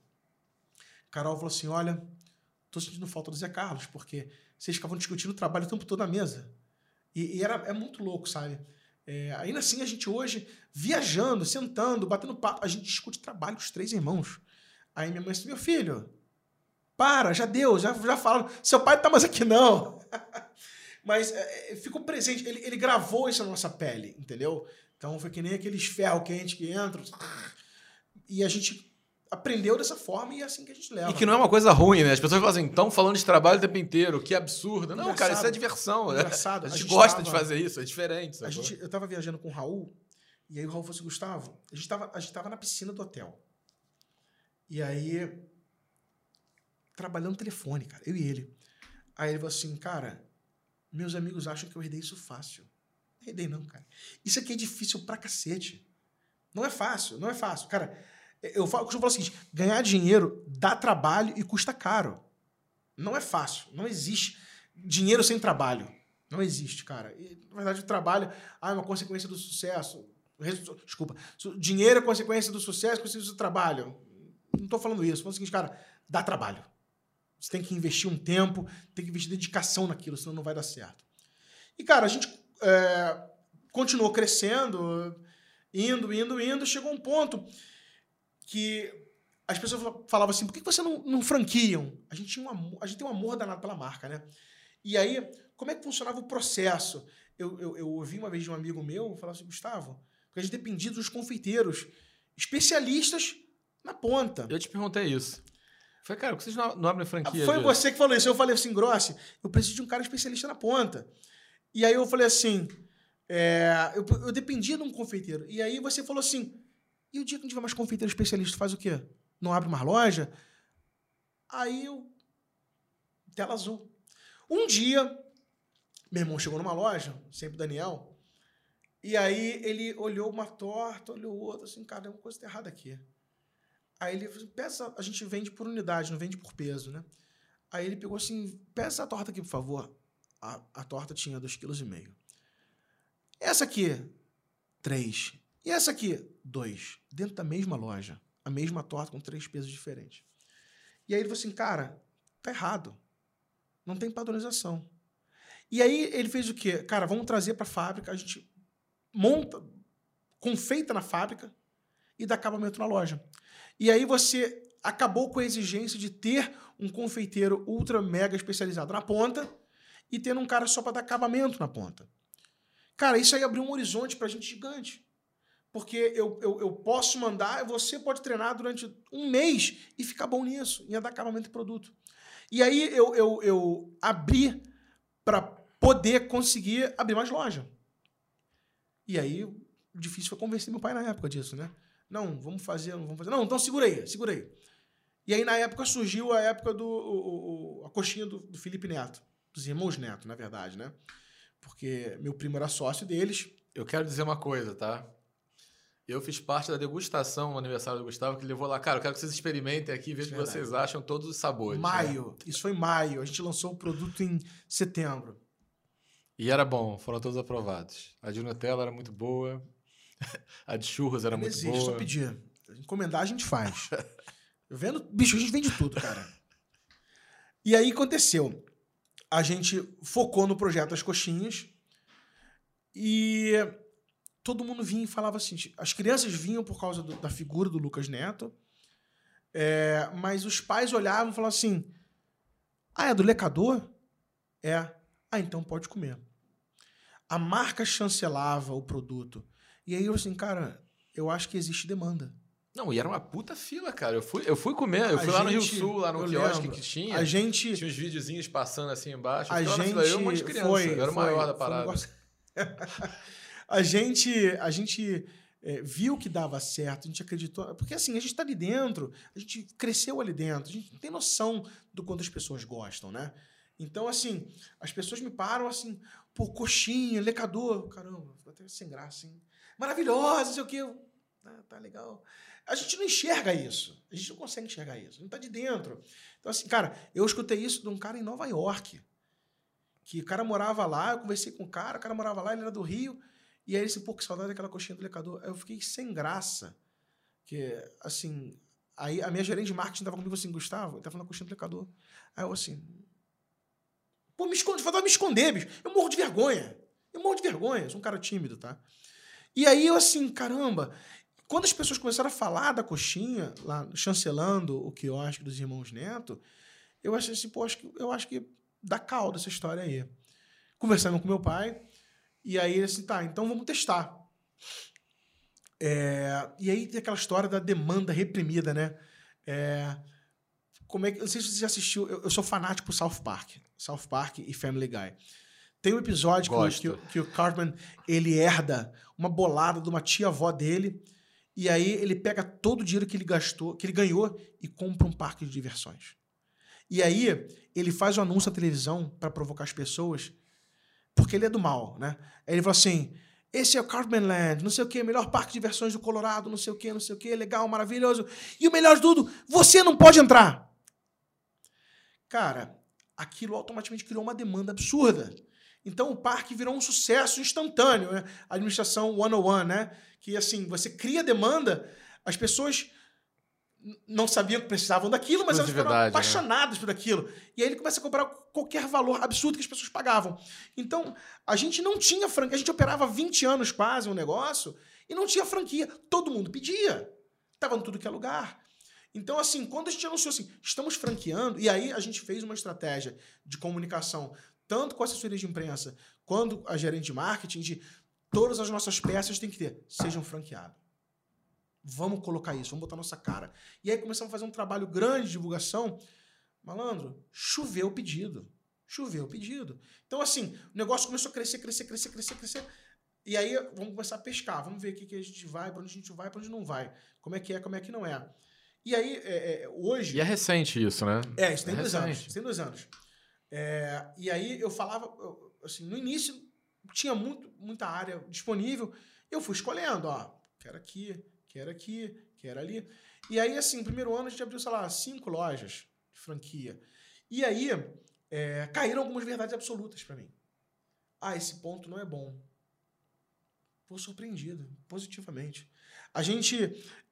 Carol falou assim: Olha, tô sentindo falta do Zé Carlos, porque vocês ficavam discutindo o trabalho o tempo todo na mesa. E, e era, é muito louco, sabe? É, ainda assim, a gente hoje, viajando, sentando, batendo papo, a gente discute trabalho, os três irmãos. Aí minha mãe disse: Meu filho, para, já deu, já, já falaram, seu pai tá mais aqui não. Mas é, é, ficou presente, ele, ele gravou isso na nossa pele, entendeu? Então foi que nem aqueles ferro quente que entram. E a gente aprendeu dessa forma e é assim que a gente leva. E que não é uma coisa ruim, né? As pessoas falam assim, estão falando de trabalho o tempo inteiro, que absurdo. Não, cara, isso é diversão. Né? Engraçado. A gente, a gente gosta tava, de fazer isso, é diferente. A gente, eu tava viajando com o Raul, e aí o Raul falou assim, Gustavo, a gente tava, a gente tava na piscina do hotel. E aí, trabalhando telefone, cara, eu e ele. Aí ele falou assim, cara, Meus amigos acham que eu herdei isso fácil. Não herdei, não, cara. Isso aqui é difícil pra cacete. Não é fácil, não é fácil. Cara, eu, falo, eu falar o seguinte: ganhar dinheiro dá trabalho e custa caro. Não é fácil. Não existe dinheiro sem trabalho. Não existe, cara. E, na verdade, o trabalho ah, é uma consequência do sucesso. Desculpa. Dinheiro é consequência do sucesso, consequência do trabalho. Não estou falando isso. Estou falando o seguinte, cara, dá trabalho. Você tem que investir um tempo, tem que investir dedicação naquilo, senão não vai dar certo. E, cara, a gente é, continuou crescendo, indo, indo, indo, chegou um ponto que as pessoas falavam assim, por que você não, não franquiam? A gente, tinha um amor, a gente tem um amor danado pela marca, né? E aí, como é que funcionava o processo? Eu, eu, eu ouvi uma vez de um amigo meu falar assim, Gustavo, porque a gente dependia dos confeiteiros, especialistas na ponta. Eu te perguntei isso. Foi, cara, por que vocês não, não abrem franquia? Foi você que falou isso. Eu falei assim, Grossi, eu preciso de um cara especialista na ponta. E aí eu falei assim, é, eu, eu dependia de um confeiteiro. E aí você falou assim, e o dia que não tiver mais confeiteiro especialista, faz o quê? Não abre mais loja? Aí eu... Tela azul. Um dia, meu irmão chegou numa loja, sempre Daniel, e aí ele olhou uma torta, olhou outra, assim, cara, tem uma coisa errada aqui. Aí ele falou assim, peça, a gente vende por unidade, não vende por peso, né? Aí ele pegou assim, peça essa torta aqui, por favor. A, a torta tinha 2,5 kg. Essa aqui, 3. E essa aqui, 2. Dentro da mesma loja. A mesma torta com três pesos diferentes. E aí ele falou assim, cara, tá errado. Não tem padronização. E aí ele fez o quê? Cara, vamos trazer para a fábrica, a gente monta, confeita na fábrica e dá acabamento na loja. E aí você acabou com a exigência de ter um confeiteiro ultra mega especializado na ponta e tendo um cara só para dar acabamento na ponta. Cara, isso aí abriu um horizonte para a gente gigante. Porque eu, eu, eu, posso mandar, você pode treinar durante um mês e ficar bom nisso, em acabamento de produto. E aí eu, eu, eu abri para poder conseguir abrir mais loja. E aí, difícil foi convencer meu pai na época disso, né? Não, vamos fazer, não vamos fazer. Não, então segura aí, segura aí. E aí, na época, surgiu a época do. O, o, a coxinha do, do Felipe Neto. Dos irmãos Neto, na verdade, né? Porque meu primo era sócio deles. Eu quero dizer uma coisa, tá? Eu fiz parte da degustação no aniversário do Gustavo, que levou lá. Cara, eu quero que vocês experimentem aqui e vejam o que vocês acham todos os sabores. Maio. Né? Isso foi maio. A gente lançou o produto em setembro. E era bom, foram todos aprovados. A de Nutella era muito boa. a de churros era Não muito existe, boa. só pedir. Encomendar a gente faz. Vendo, bicho, a gente vende tudo, cara. E aí aconteceu. A gente focou no projeto das coxinhas e todo mundo vinha e falava assim. As crianças vinham por causa do, da figura do Lucas Neto, é, mas os pais olhavam e falavam assim: Ah, é do lecador? É. Ah, então pode comer. A marca chancelava o produto. E aí eu assim, cara, eu acho que existe demanda. Não, e era uma puta fila, cara. Eu fui, eu fui comer, eu fui lá no Rio Sul, lá no quiosque lembro. que tinha. A gente. Tinha uns videozinhos passando assim embaixo. A gente. Fila, eu, um monte de criança. Foi, eu era o maior da parada. Um a gente. A gente. É, viu que dava certo, a gente acreditou. Porque assim, a gente está ali dentro, a gente cresceu ali dentro, a gente não tem noção do quanto as pessoas gostam, né? Então, assim, as pessoas me param assim, pô, coxinha, lecador. Caramba, até sem graça, hein? Maravilhosa, sei o quê. Ah, tá legal. A gente não enxerga isso. A gente não consegue enxergar isso. Não tá de dentro. Então, assim, cara, eu escutei isso de um cara em Nova York. Que o cara morava lá, eu conversei com o cara, o cara morava lá, ele era do Rio. E aí ele disse, pô, que saudade daquela coxinha do lecador. Aí eu fiquei sem graça. Que, assim, aí a minha gerente de marketing tava comigo assim, Gustavo, ele tá falando coxinha do lecador. Aí eu assim, pô, me esconde, faltava me esconder, bicho. Eu morro de vergonha. Eu morro de vergonha, sou um cara tímido, tá? E aí eu assim, caramba, quando as pessoas começaram a falar da coxinha, lá chancelando o quiosque dos irmãos Neto, eu achei assim, pô, acho que, eu acho que dá caldo essa história aí. Conversando com meu pai, e aí ele assim, tá, então vamos testar. É, e aí tem aquela história da demanda reprimida, né? É, como é que, não sei se você já assistiu, eu, eu, sou fanático por South Park. South Park e Family Guy. Tem um episódio que, que, que, o Cartman ele herda uma bolada de uma tia-avó dele e aí ele pega todo o dinheiro que ele gastou, que ele ganhou e compra um parque de diversões. E aí ele faz o um anúncio na televisão para provocar as pessoas porque ele é do mal, né? Ele falou assim: esse é o Cartman Land, não sei o que, melhor parque de diversões do Colorado, não sei o que, não sei o que, legal, maravilhoso. E o melhor de tudo, você não pode entrar. Cara, aquilo automaticamente criou uma demanda absurda. Então o parque virou um sucesso instantâneo, né? A administração 101, né? Que assim, você cria demanda, as pessoas não sabiam que precisavam daquilo, mas elas ficaram né? apaixonadas por aquilo. E aí ele começa a comprar qualquer valor absurdo que as pessoas pagavam. Então, a gente não tinha franquia, a gente operava 20 anos quase um negócio e não tinha franquia. Todo mundo pedia. Tava em tudo que é lugar. Então, assim, quando a gente anunciou assim, estamos franqueando, e aí a gente fez uma estratégia de comunicação, tanto com a assessoria de imprensa quanto a gerente de marketing, de todas as nossas peças têm que ter, sejam franqueados. Vamos colocar isso, vamos botar nossa cara. E aí começamos a fazer um trabalho grande de divulgação. Malandro, choveu o pedido. Choveu o pedido. Então, assim, o negócio começou a crescer, crescer, crescer, crescer, crescer. E aí vamos começar a pescar, vamos ver o que, que a gente vai, para onde a gente vai, para onde não vai. Como é que é, como é que não é. E aí, é, é, hoje. E é recente isso, né? É, isso tem É dois anos. recente. Isso tem dois anos. É, e aí eu falava, assim, no início tinha muito, muita área disponível. Eu fui escolhendo, ó, quero aqui, quero aqui, quero ali. E aí, assim, primeiro ano a gente abriu, sei lá, cinco lojas de franquia. E aí é, caíram algumas verdades absolutas para mim. Ah, esse ponto não é bom. Fui surpreendido, positivamente. A gente,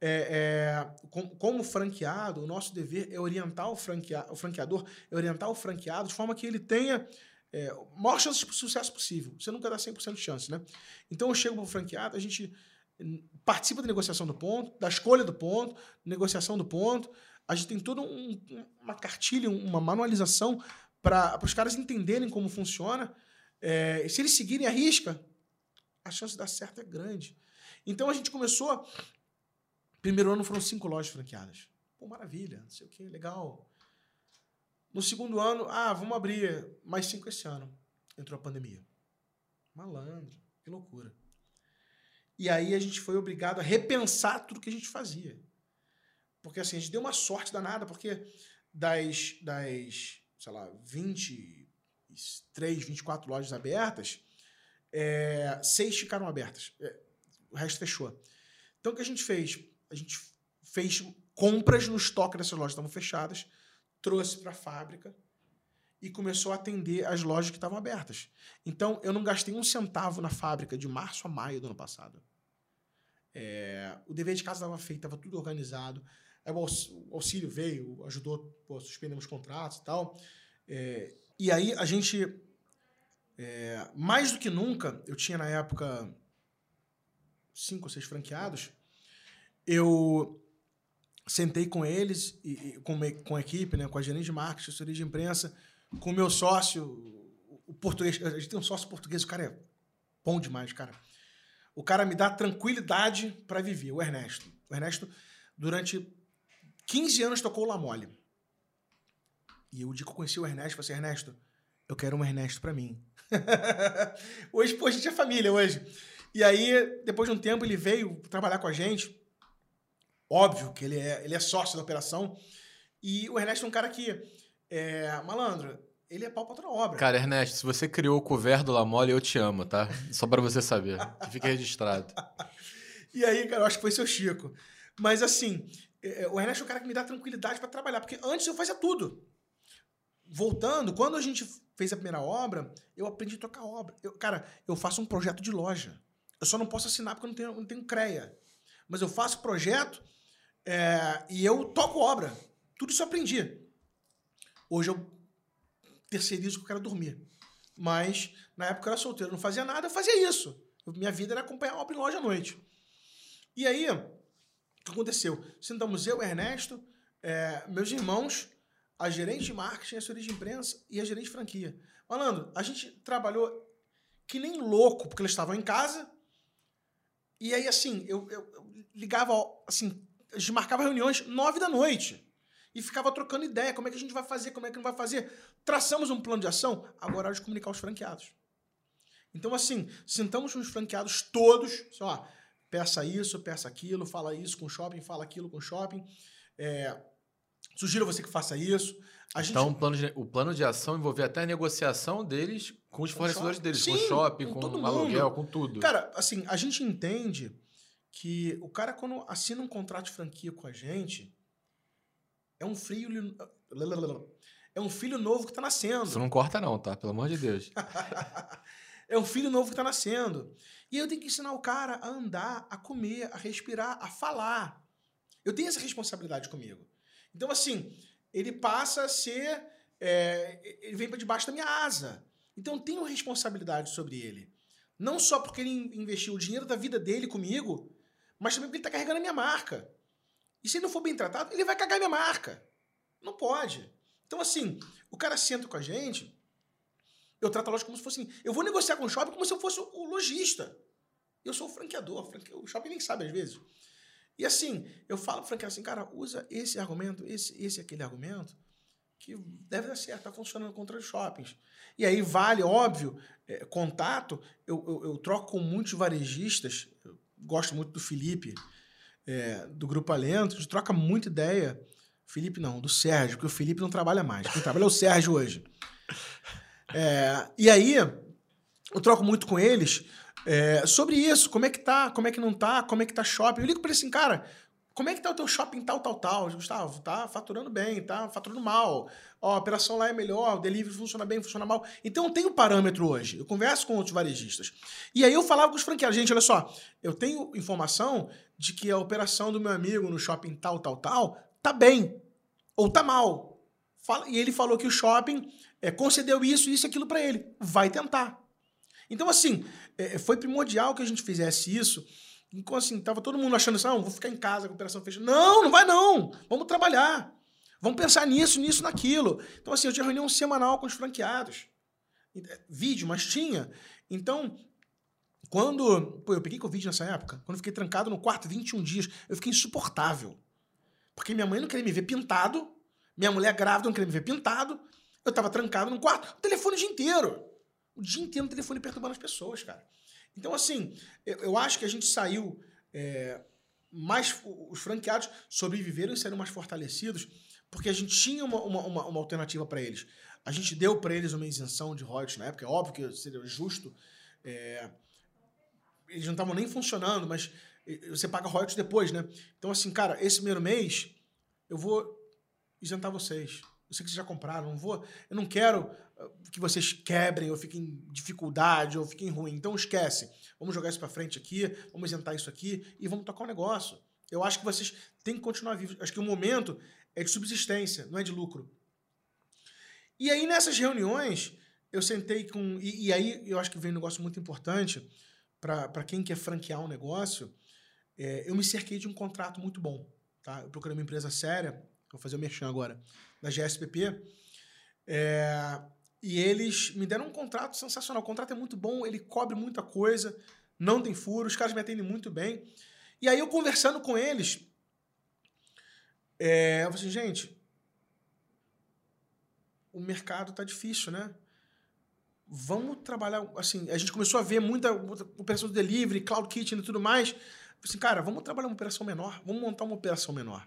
é, é, com- como franqueado, o nosso dever é orientar o, franquea, o franqueador, é orientar o franqueado de forma que ele tenha é, maior chance de sucesso possível. Você nunca dá 100% de chance, né? Então eu chego para o franqueado, a gente participa da negociação do ponto, da escolha do ponto, negociação do ponto. A gente tem toda um- uma cartilha, uma manualização para os caras entenderem como funciona. É, se eles seguirem a risca, a chance de dar certo é grande. Então a gente começou. Primeiro ano foram cinco lojas franqueadas. Pô, maravilha, não sei o que, legal. No segundo ano, ah, vamos abrir mais cinco esse ano. Entrou a pandemia. Malandro, que loucura. E aí a gente foi obrigado a repensar tudo que a gente fazia. Porque assim, a gente deu uma sorte danada, porque das, das sei lá, 23, 24 lojas abertas, é, seis ficaram abertas. É, o resto fechou. Então o que a gente fez? A gente fez compras no estoque dessas lojas que estavam fechadas, trouxe para a fábrica e começou a atender as lojas que estavam abertas. Então eu não gastei um centavo na fábrica de março a maio do ano passado. É, o dever de casa estava feito, estava tudo organizado. Aí o aux- o auxílio veio, ajudou, pô, suspendemos contratos e tal. É, e aí a gente, é, mais do que nunca, eu tinha na época cinco ou seis franqueados, eu sentei com eles, e, e com, com a equipe, né, com a gerente de marketing, assessoria de imprensa, com o meu sócio, o, o português. A gente tem um sócio português, o cara é bom demais, cara. O cara me dá tranquilidade para viver, o Ernesto. O Ernesto, durante 15 anos, tocou La Mole. E o dia que eu conheci o Ernesto, eu falei assim, Ernesto, eu quero um Ernesto para mim. hoje, pô, a gente é família hoje. E aí, depois de um tempo, ele veio trabalhar com a gente. Óbvio que ele é, ele é sócio da operação. E o Ernesto é um cara que, é, malandro, ele é pau pra outra obra. Cara, Ernesto, se você criou o couvert do Lamole, eu te amo, tá? Só pra você saber. Que fique registrado. E aí, cara, eu acho que foi seu Chico. Mas assim, é, o Ernesto é um cara que me dá tranquilidade para trabalhar, porque antes eu fazia tudo. Voltando, quando a gente fez a primeira obra, eu aprendi a tocar obra. Eu, cara, eu faço um projeto de loja. Eu só não posso assinar porque eu não tenho, não tenho CREA. Mas eu faço projeto é, e eu toco obra. Tudo isso eu aprendi. Hoje eu terceirizo que eu quero dormir. Mas na época eu era solteiro, não fazia nada, eu fazia isso. Minha vida era acompanhar obra em loja à noite. E aí, o que aconteceu? Sentamos eu, Ernesto, é, meus irmãos, a gerente de marketing, a assessoria de imprensa e a gerente de franquia. Malandro, a gente trabalhou que nem louco, porque eles estavam em casa. E aí, assim, eu, eu- eu ligava, assim, a gente marcava reuniões nove da noite. E ficava trocando ideia, como é que a gente vai fazer, como é que não vai fazer. Traçamos um plano de ação, agora é hora de comunicar aos franqueados. Então, assim, sentamos com os franqueados todos, assim, ó, peça isso, peça aquilo, fala isso com o shopping, fala aquilo com o shopping. É, sugiro você que faça isso. Gente, Então, o plano, de, o plano de ação envolvia até a negociação deles com os fornecedores deles, com o Sim, shopping, com com, o aluguel, com tudo. Cara, assim, a gente entende que o cara, quando assina um contrato de franquia com a gente, é um filho. É um filho novo que tá nascendo. Isso não corta, não, tá? Pelo amor de Deus. é um filho novo que tá nascendo. E eu tenho que ensinar o cara a andar, a comer, a respirar, a falar. Eu tenho essa responsabilidade comigo. Então, assim, ele passa a ser. é, ele vem para debaixo da minha asa. Então, eu tenho responsabilidade sobre ele. Não só porque ele in- investiu o dinheiro da vida dele comigo, mas também porque ele está carregando a minha marca. E se ele não for bem tratado, ele vai cagar minha marca. Não pode. Então, assim, o cara senta com a gente, eu trato a loja como se fosse. assim, Eu vou negociar com o shopping como se eu fosse o lojista. Eu sou o franqueador. franque- O shopping nem sabe às vezes. E assim, eu falo pro franqueador assim, cara, usa esse argumento, esse, esse aquele argumento, que deve dar certo, tá funcionando contra os shoppings. E aí vale, óbvio, é, contato, eu, eu, eu troco com muitos varejistas, gosto muito do Felipe, é, do Grupo Alento, a gente troca muita ideia. Felipe não, do Sérgio, porque o Felipe não trabalha mais. Quem trabalha é o Sérgio hoje. É, e aí, eu troco muito com eles é, sobre isso, como é que tá, como é que não tá, como é que tá shopping. Eu ligo pra ele assim, cara, como é que tá o teu shopping tal, tal, tal? Gustavo, tá faturando bem, tá faturando mal. Ó, a operação lá é melhor, o delivery funciona bem, funciona mal. Então eu tenho parâmetro hoje. Eu converso com outros varejistas. E aí eu falava com os franqueados, gente, olha só, eu tenho informação de que a operação do meu amigo no shopping tal, tal, tal, tá bem. Ou tá mal. E ele falou que o shopping é, concedeu isso, isso aquilo pra ele. Vai tentar. Então, assim, é, foi primordial que a gente fizesse isso. Então, assim, tava todo mundo achando assim, não, vou ficar em casa com a operação fechada. Não, não vai não. Vamos trabalhar. Vamos pensar nisso, nisso, naquilo. Então, assim, eu tinha reunião semanal com os franqueados. Vídeo, mas tinha. Então, quando... Pô, eu peguei Covid nessa época. Quando eu fiquei trancado no quarto 21 dias, eu fiquei insuportável. Porque minha mãe não queria me ver pintado. Minha mulher grávida não queria me ver pintado. Eu tava trancado no quarto. O telefone o dia inteiro. O dia inteiro no telefone perturbando as pessoas, cara. Então, assim, eu, eu acho que a gente saiu é, mais. Os franqueados sobreviveram e saíram mais fortalecidos, porque a gente tinha uma, uma, uma, uma alternativa para eles. A gente deu para eles uma isenção de royalties na época, é óbvio que seria justo. é, eles não estavam nem funcionando, mas você paga royalties depois, né? Então, assim, cara, esse primeiro mês eu vou isentar vocês. Eu sei que vocês já compraram, não vou. Eu não quero ah, que vocês quebrem ou fiquem em dificuldade ou fiquem ruim. Então esquece. Vamos jogar isso pra frente aqui, vamos isentar isso aqui e vamos tocar o negócio. Eu acho que vocês têm que continuar vivos. Acho que o momento é de subsistência, não é de lucro. E aí, nessas reuniões, eu sentei com. E, e aí, eu acho que veio um negócio muito importante para quem quer franquear um negócio. É, eu me cerquei de um contrato muito bom. Tá? Eu procurei uma empresa séria, vou fazer o merchan agora, da GSPP. É, e eles me deram um contrato sensacional. O contrato é muito bom, ele cobre muita coisa, não tem furo, os caras me atendem muito bem. E aí eu conversando com eles, é, eu falei assim, gente, o mercado tá difícil, né? Vamos trabalhar, assim, a gente começou a ver muita, muita operação de delivery, cloud kitchen e tudo mais. Assim, cara, vamos trabalhar uma operação menor, vamos montar uma operação menor.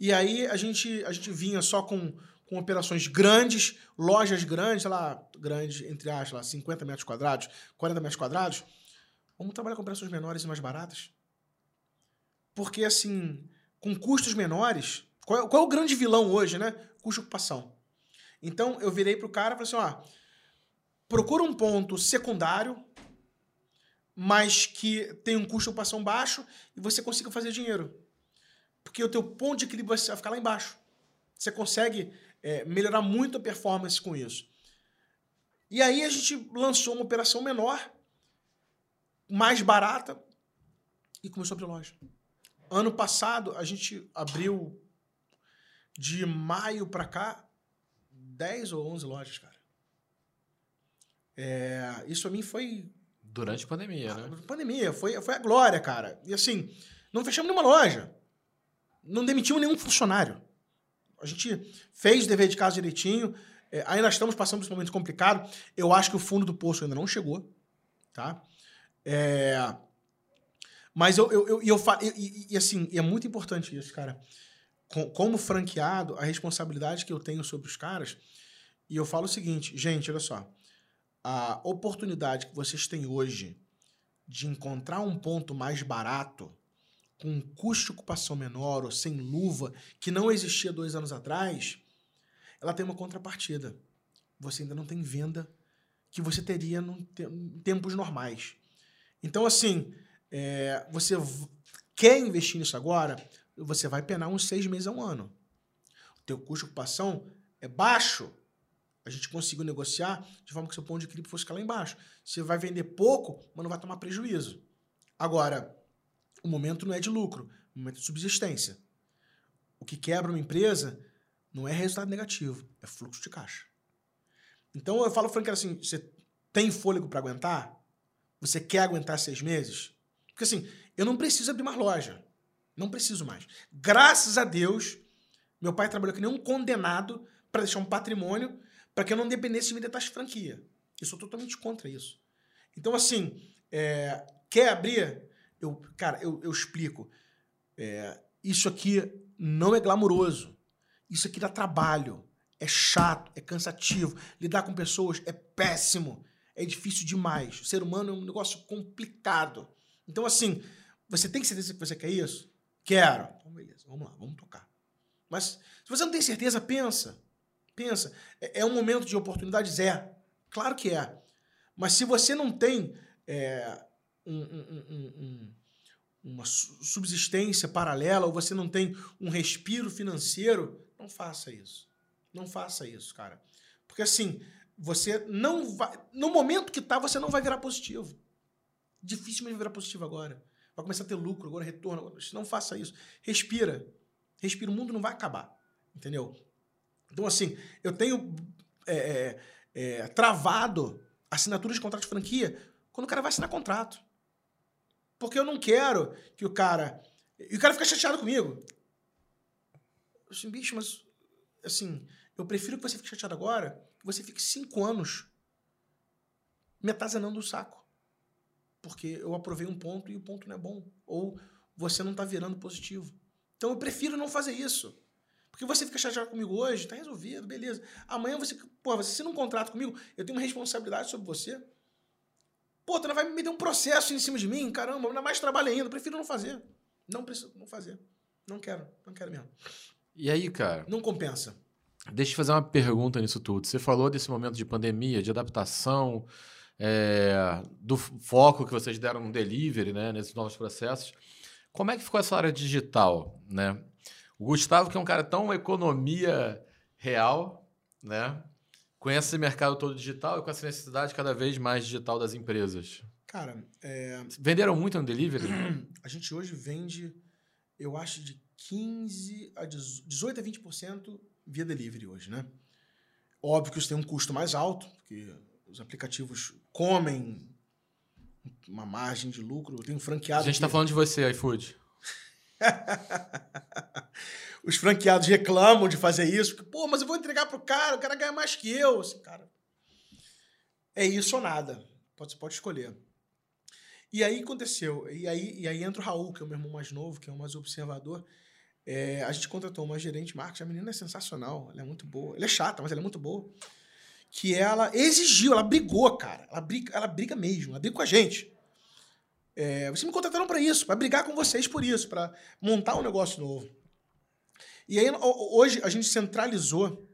E aí a gente, a gente vinha só com, com operações grandes, lojas grandes, sei lá, grandes, entre aspas, lá, 50 metros quadrados, 40 metros quadrados. Vamos trabalhar com operações menores e mais baratas. Porque, assim, com custos menores, qual é, qual é o grande vilão hoje, né? Custo ocupação. Então, eu virei pro cara e falei assim, ó, procura um ponto secundário, mas que tem um custo de ocupação baixo e você consiga fazer dinheiro. Porque o teu ponto de equilíbrio vai ficar lá embaixo. Você consegue é, melhorar muito a performance com isso. E aí a gente lançou uma operação menor, mais barata, e começou a abrir loja. Ano passado, a gente abriu de maio para cá 10 ou 11 lojas, cara. É, isso pra mim foi Durante a pandemia, né? pandemia, foi, foi a glória, cara. E assim, não fechamos nenhuma loja. Não demitimos nenhum funcionário. A gente fez o dever de casa direitinho. É, ainda estamos passando por esse momento complicado. Eu acho que o fundo do poço ainda não chegou. Tá? É, mas eu, eu, eu, eu, e, e- e, assim, é muito importante isso, cara. com, como franqueado, a responsabilidade que eu tenho sobre os caras, e eu falo o seguinte, gente, olha só, a oportunidade que vocês têm hoje de encontrar um ponto mais barato, com um custo de ocupação menor ou sem luva, que não existia dois anos atrás, ela tem uma contrapartida. Você ainda não tem venda que você teria em tempos normais. Então, assim, é, você quer investir nisso agora, você vai penar uns seis meses a um ano. O teu custo de ocupação é baixo. A gente conseguiu negociar de forma que seu ponto de equilíbrio fosse lá embaixo. Você vai vender pouco, mas não vai tomar prejuízo. Agora, o momento não é de lucro, o momento é de subsistência. O que quebra uma empresa não é resultado negativo, é fluxo de caixa. Então eu falo, Frank, assim, você tem fôlego para aguentar? Você quer aguentar seis meses? Porque assim, eu não preciso abrir mais loja. Não preciso mais. Graças a Deus, meu pai trabalhou que nem um condenado para deixar um patrimônio para que eu não dependesse de vender taxa de franquia. Eu sou totalmente contra isso. Então, assim, é, quer abrir? Eu, cara, eu, eu explico. É, isso aqui não é glamuroso. Isso aqui dá trabalho. É chato, é cansativo. Lidar com pessoas é péssimo. É difícil demais. O ser humano é um negócio complicado. Então, assim, você tem certeza que você quer isso? Quero. Então, beleza, vamos lá, vamos tocar. Mas se você não tem certeza, pensa. Pensa. É, é um momento de oportunidades? É. Claro que é. Mas se você não tem é, um, um, um, uma subsistência paralela, ou você não tem um respiro financeiro, não faça isso. Não faça isso, cara. Porque assim, você não vai. No momento que tá, você não vai virar positivo. Dificilmente virar positivo agora. Vai começar a ter lucro, agora retorno. Não faça isso. Respira. Respira. O mundo não vai acabar. Entendeu? Então, assim, eu tenho é, é, é travado assinatura de contrato de franquia quando o cara vai assinar contrato. Porque eu não quero que o cara. E o cara fica chateado comigo. Assim, bicho, mas. Assim, eu prefiro que você fique chateado agora, que você fique cinco anos me atazanando o saco. Porque eu aprovei um ponto e o ponto não é bom. Ou você não está virando positivo. Então eu prefiro não fazer isso. Porque você fica chateado comigo hoje, tá resolvido, beleza. Amanhã você, pô, você assina um contrato comigo, eu tenho uma responsabilidade sobre você. Pô, tu não vai me dar um processo em cima de mim? Caramba, ainda mais trabalho ainda. Prefiro não fazer. Não preciso, não fazer. Não quero, não quero mesmo. E aí, cara? Não compensa. Deixa eu fazer uma pergunta nisso tudo. Você falou desse momento de pandemia, de adaptação, é, do foco que vocês deram no delivery, né, nesses novos processos. Como é que ficou essa área digital, né? O Gustavo, que é um cara tão economia real, né? Conhece esse mercado todo digital e com essa necessidade cada vez mais digital das empresas. Cara, é... venderam muito no delivery? A gente hoje vende, eu acho, de 15 a 18 a 20% via delivery hoje, né? Óbvio que isso tem um custo mais alto, porque os aplicativos comem uma margem de lucro. Tem um franqueado. A gente está falando de você, iFood. os franqueados reclamam de fazer isso, porque, pô, mas eu vou entregar pro cara, o cara ganha mais que eu. Assim, cara, é isso ou nada. Você pode escolher. E aí aconteceu. E aí, e aí entra o Raul, que é o meu irmão mais novo, que é o mais observador. É, a gente contratou uma gerente de marketing. A menina é sensacional, ela é muito boa. Ela é chata, mas ela é muito boa. Que ela exigiu, ela brigou, cara. Ela briga, ela briga mesmo, ela briga com a gente. É, vocês me contrataram para isso, para brigar com vocês por isso, para montar um negócio novo. E aí, hoje, a gente centralizou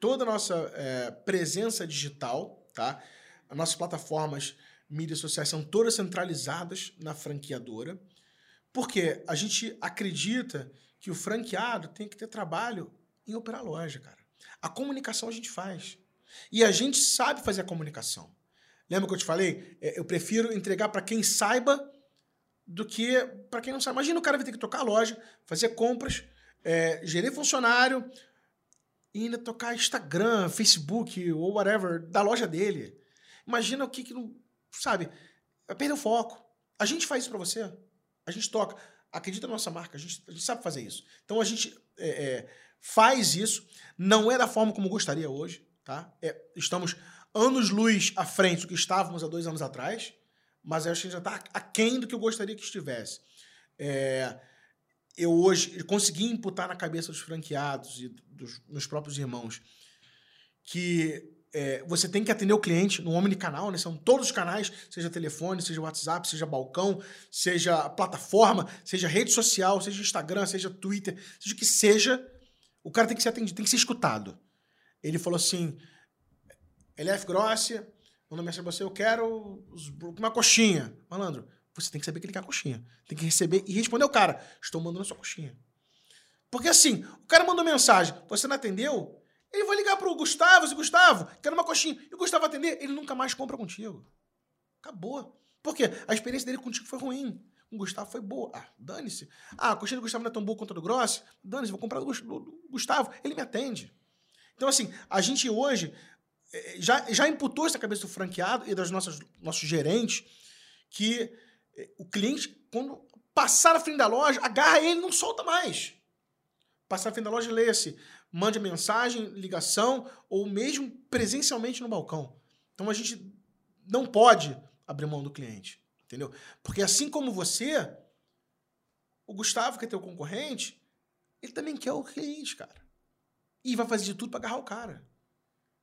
toda a nossa é, presença digital, tá? As nossas plataformas, mídias sociais são todas centralizadas na franqueadora, porque a gente acredita que o franqueado tem que ter trabalho em operar loja, cara. A comunicação a gente faz. E a gente sabe fazer a comunicação. Lembra que eu te falei? É, eu prefiro entregar para quem saiba do que para quem não sabe. Imagina o cara vai ter que tocar a loja, fazer compras, é, gerir funcionário e ainda tocar Instagram, Facebook ou whatever da loja dele. Imagina o que que não. Sabe? Vai perder o foco. A gente faz isso para você. A gente toca acredita na nossa marca, a gente, a gente sabe fazer isso. Então a gente é, é, faz isso, não é da forma como gostaria hoje, tá? É, estamos anos-luz à frente do que estávamos há dois anos atrás, mas acho que já está aquém do que eu gostaria que estivesse. É, eu hoje consegui imputar na cabeça dos franqueados e dos meus próprios irmãos que é, você tem que atender o cliente no omnicanal, né? São todos os canais, seja telefone, seja WhatsApp, seja balcão, seja plataforma, seja rede social, seja Instagram, seja Twitter, seja o que seja, o cara tem que ser atendido, tem que ser escutado. Ele falou assim: LF Grossi, mandou mensagem pra você, eu quero uma coxinha. Malandro, você tem que saber que ele quer a coxinha. Tem que receber e responder ao cara: estou mandando a sua coxinha. Porque assim, o cara mandou mensagem, você não atendeu, ele vai ligar pro Gustavo, se Gustavo, quero uma coxinha. E o Gustavo atender, ele nunca mais compra contigo. Acabou. Por quê? A experiência dele contigo foi ruim. O Gustavo foi boa. Ah, dane-se. Ah, a coxinha do Gustavo não é tão boa quanto a do Grossi. Dane-se, vou comprar do Gustavo. Ele me atende. Então, assim, a gente hoje já, já imputou essa cabeça do franqueado e dos nossos, nossos gerentes que eh, o cliente, quando passar na frente da loja, agarra ele e não solta mais. Passar na frente da loja, leia-se mande mensagem, ligação ou mesmo presencialmente no balcão. Então a gente não pode abrir mão do cliente, entendeu? Porque assim como você, o Gustavo, que é teu concorrente, ele também quer o cliente, cara. E vai fazer de tudo para agarrar o cara.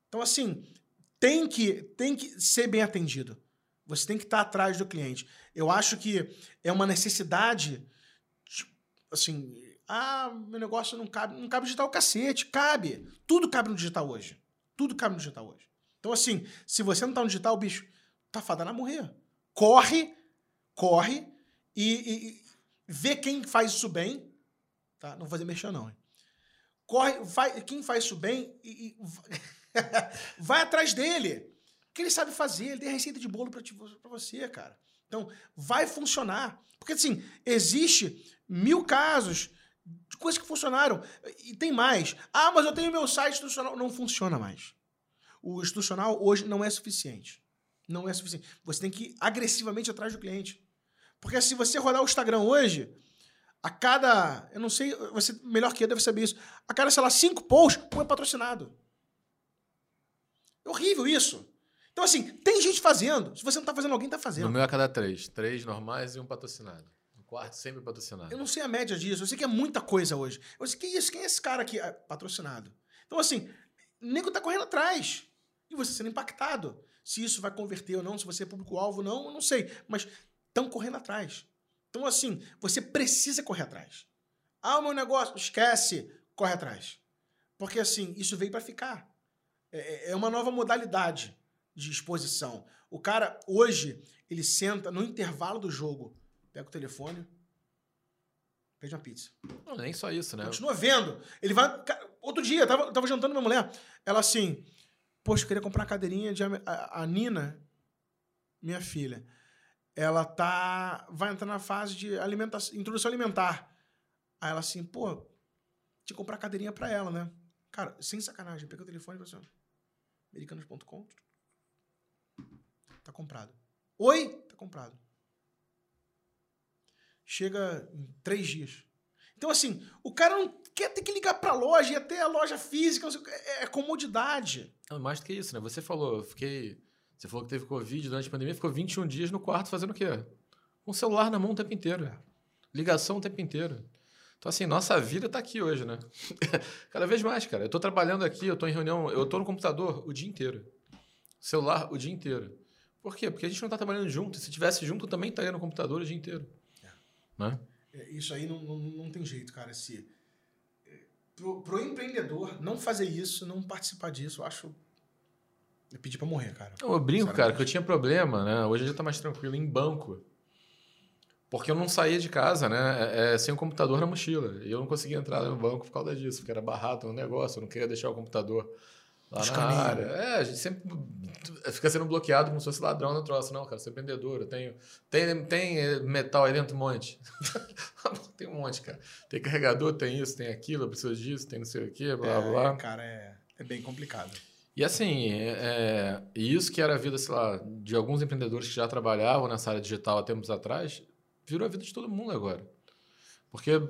Então assim, tem que tem que ser bem atendido. Você tem que estar atrás do cliente. Eu acho que é uma necessidade assim, ah, meu negócio não cabe. Não cabe digital cacete. Cabe. Tudo cabe no digital hoje. Tudo cabe no digital hoje. Então, assim, se você não tá no digital, bicho, tá fadado a morrer. Corre, corre e, e, e, vê quem faz isso bem. Tá? Não vou fazer mexer, não. Hein? Corre, vai, quem faz isso bem e, e vai atrás dele. Que ele sabe fazer, ele tem receita de bolo para você, cara. Então, vai funcionar. Porque, assim, existe mil casos de coisas que funcionaram. E tem mais. Ah, mas eu tenho meu site institucional. Não funciona mais. O institucional hoje não é suficiente. Não é suficiente. Você tem que ir agressivamente atrás do cliente. Porque se você rodar o Instagram hoje, a cada. Eu não sei, você melhor que eu deve saber isso. A cada, sei lá, cinco posts, um é patrocinado. É horrível isso. Então, assim, tem gente fazendo. Se você não está fazendo, alguém está fazendo. No meu é a cada três. Três normais e um patrocinado quarto sempre patrocinado. Eu não sei a média disso. Eu sei que é muita coisa hoje. Eu sei, que isso? Quem é esse cara aqui? Ah, patrocinado. Então, assim, o nego tá correndo atrás. E você sendo impactado. Se isso vai converter ou não, se você é público-alvo ou não, eu não sei. Mas estão correndo atrás. Então, assim, você precisa correr atrás. Ah, o meu negócio, esquece, corre atrás. Porque, assim, isso veio para ficar. É, é, é uma nova modalidade de exposição. O cara, hoje, ele senta no intervalo do jogo pega o telefone, pede uma pizza. Não, nem só isso, né? Continua vendo. Ele vai. Outro dia, tava, tava jantando com minha mulher. Ela assim, poxa, eu queria comprar uma cadeirinha de. A, a Nina, minha filha, ela tá. Vai entrar na fase de alimentação, introdução alimentar. Aí ela assim, pô, tinha que comprar cadeirinha pra ela, né? Cara, sem sacanagem, pega o telefone e falou assim, americanos.com. Tá comprado. Oi? Tá comprado chega em três dias. Então, assim, o cara não quer ter que ligar para a loja e até a loja física, é, é comodidade. Não, mais do que isso, né? Você falou, eu fiquei. Você falou que teve Covid durante a pandemia, ficou 21 dias no quarto fazendo o quê? Com o celular na mão o tempo inteiro. É. Ligação o tempo inteiro. Então, assim, nossa vida está aqui hoje, né? Cada vez mais, cara. Eu estou trabalhando aqui, eu estou em reunião, eu estou no computador o dia inteiro. Celular o dia inteiro. Por quê? Porque a gente não está trabalhando junto. Se tivesse junto, eu também estaria no computador o dia inteiro. Né? É, isso aí não, não, não tem jeito, cara. Se, é, pro, pro empreendedor não fazer isso, não participar disso, eu acho. Eu pedi para morrer, cara. Eu brinco, cara, que eu tinha problema, né? Hoje já tá mais tranquilo em banco. Porque eu não saía de casa, né? É, é, sem o computador na mochila. E eu não conseguia entrar no banco por causa disso, porque era barrado no negócio, eu não queria deixar o computador lá na área. É, a gente sempre fica sendo bloqueado como se fosse ladrão no troço. Não, cara, sou empreendedor, eu tenho. Tem, tem metal aí dentro um monte. tem um monte, cara. Tem carregador, tem isso, tem aquilo, eu preciso disso, tem não sei o quê, blá é, blá. Cara, é, é bem complicado. E assim, é, é isso que era a vida, sei lá, de alguns empreendedores que já trabalhavam nessa área digital há tempos atrás, virou a vida de todo mundo agora. Porque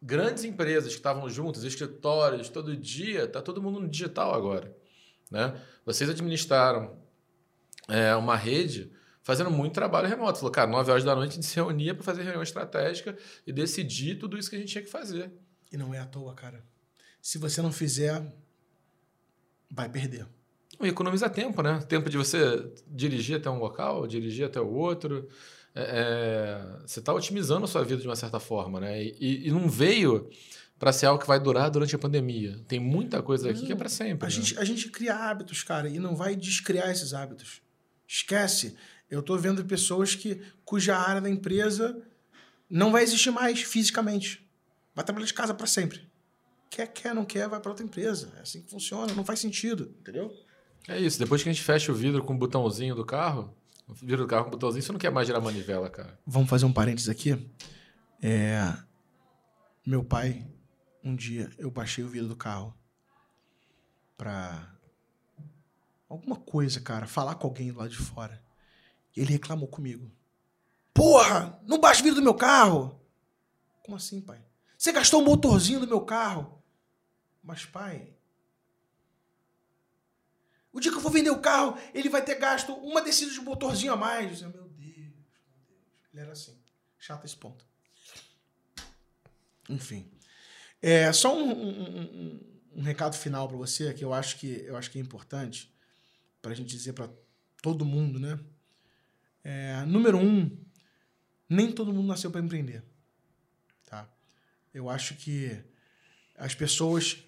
grandes empresas que estavam juntas, escritórios, todo dia, está todo mundo no digital agora. Né? Vocês administraram é, uma rede fazendo muito trabalho remoto. Falou, cara, 9 horas da noite a gente se reunia para fazer reunião estratégica e decidir tudo isso que a gente tinha que fazer. E não é à toa, cara. Se você não fizer, vai perder. E economiza tempo, né? Tempo de você dirigir até um local, dirigir até o outro. É, é você está otimizando a sua vida de uma certa forma, né? E, e não veio para ser algo que vai durar durante a pandemia. Tem muita coisa aqui não, que é para sempre. A, né? gente, a gente cria hábitos, cara, e não vai descriar esses hábitos. Esquece. Eu estou vendo pessoas que cuja área da empresa não vai existir mais fisicamente. Vai trabalhar de casa para sempre. Quer, quer, não quer, vai para outra empresa. É assim que funciona, não faz sentido, entendeu? É isso. Depois que a gente fecha o vidro com o botãozinho do carro, o vidro do carro com o botãozinho, você não quer mais girar manivela, cara. Vamos fazer um parênteses aqui. É... Meu pai, um dia, eu baixei o vidro do carro pra alguma coisa, cara, falar com alguém lá de fora. E ele reclamou comigo. Porra, não baixa o vidro do meu carro. Como assim, pai? Você gastou o motorzinho do meu carro. Mas, pai, o dia que eu for vender o carro, ele vai ter gasto uma descida de motorzinho a mais. Eu, meu Deus, meu Deus. Ele era assim. Chato esse ponto. Enfim. É, só um, um, um, um recado final para você que eu acho que eu acho que é importante para a gente dizer para todo mundo, né? É, número um, nem todo mundo nasceu para empreender, tá? Eu acho que as pessoas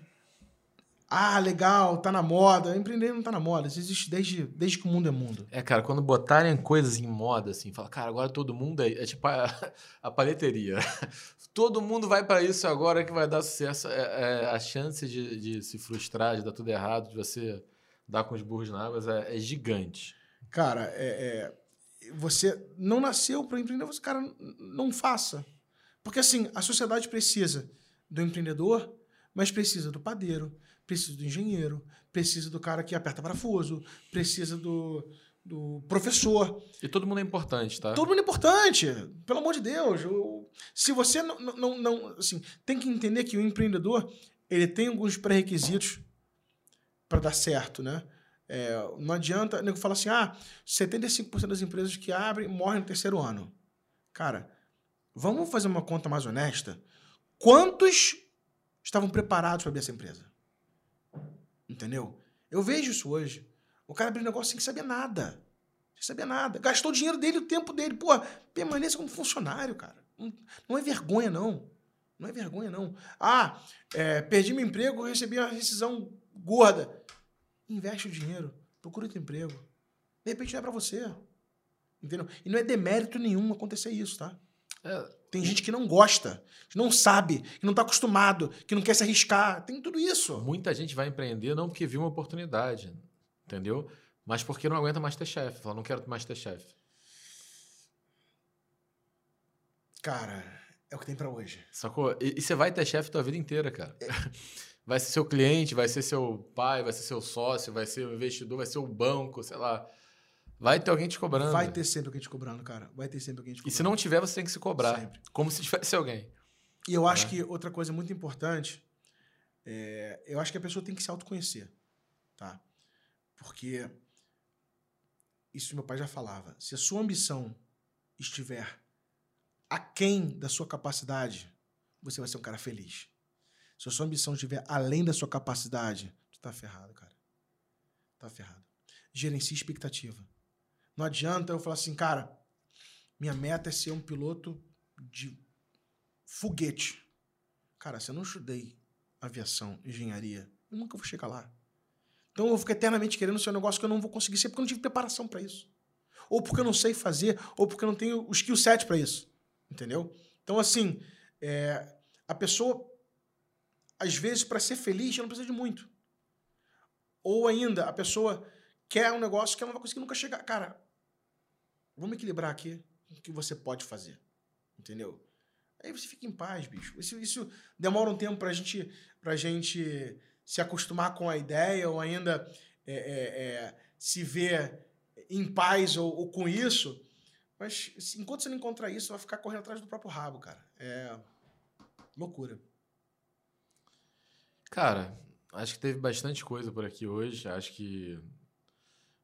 ah, legal, tá na moda. Empreender não tá na moda. Isso existe desde, desde que o mundo é mundo. É, cara, quando botarem coisas em moda, assim, fala, cara, agora todo mundo é, é tipo a, a paleteria. todo mundo vai para isso agora que vai dar sucesso. É, é, a chance de, de se frustrar, de dar tudo errado, de você dar com os burros na água é, é gigante. Cara, é, é você não nasceu para empreender, você, cara, não faça. Porque, assim, a sociedade precisa do empreendedor, mas precisa do padeiro, precisa do engenheiro, precisa do cara que aperta parafuso, precisa do, do professor. E todo mundo é importante, tá? Todo mundo é importante, pelo amor de Deus. Eu, se você não, não, não, assim, tem que entender que o empreendedor ele tem alguns pré-requisitos para dar certo, né? É, não adianta, o nego fala assim, ah, 75% das empresas que abrem morrem no terceiro ano. Cara, vamos fazer uma conta mais honesta? Quantos estavam preparados para abrir essa empresa? Entendeu? Eu vejo isso hoje. O cara abriu um negócio sem saber nada. Sem saber nada. Gastou o dinheiro dele, o tempo dele. Pô, permaneça como funcionário, cara. Não, é vergonha, não. Não é vergonha, não. Ah, é, perdi meu emprego, recebi uma rescisão gorda. Investe o dinheiro. Procura outro emprego. De repente não é pra você. Entendeu? E não é demérito nenhum acontecer isso, tá? É, tem gente que não gosta, que não sabe, que não está acostumado, que não quer se arriscar. Tem tudo isso. Muita gente vai empreender não porque viu uma oportunidade, entendeu? Mas porque não aguenta mais ter chefe. Fala, não quero mais ter chefe. Cara, é o que tem para hoje. Sacou? E, e você vai ter chefe tua vida inteira, cara. É. Vai ser seu cliente, vai ser seu pai, vai ser seu sócio, vai ser o investidor, vai ser o banco, sei lá. Vai ter alguém te cobrando. Vai ter sempre alguém te cobrando, cara. Vai ter sempre alguém te cobrando. E se não tiver, você tem que se cobrar. Sempre. Como se tivesse alguém. E eu acho é. que outra coisa muito importante, é, eu acho que a pessoa tem que se autoconhecer, tá? Porque isso meu pai já falava. Se a sua ambição estiver aquém da sua capacidade, você vai ser um cara feliz. Se a sua ambição estiver além da sua capacidade, você tá ferrado, cara. Tá ferrado. Gerencie expectativa. Não adianta eu falar assim, cara, minha meta é ser um piloto de foguete. Cara, se eu não estudei aviação, engenharia, eu nunca vou chegar lá. Então eu vou ficar eternamente querendo ser um negócio que eu não vou conseguir ser porque eu não tive preparação para isso. Ou porque eu não sei fazer, ou porque eu não tenho o skill set para isso. Entendeu? Então, assim, é, a pessoa, às vezes, para ser feliz, ela não precisa de muito. Ou ainda, a pessoa quer um negócio que ela não vai conseguir nunca chegar. Cara, Vamos equilibrar aqui o que você pode fazer. Entendeu? Aí você fica em paz, bicho. Isso, isso demora um tempo pra gente, pra gente se acostumar com a ideia ou ainda é, é, é, se ver em paz ou, ou, com isso. Mas enquanto você não encontrar isso, você vai ficar correndo atrás do próprio rabo, cara. É loucura. Cara, acho que teve bastante coisa por aqui hoje. Acho que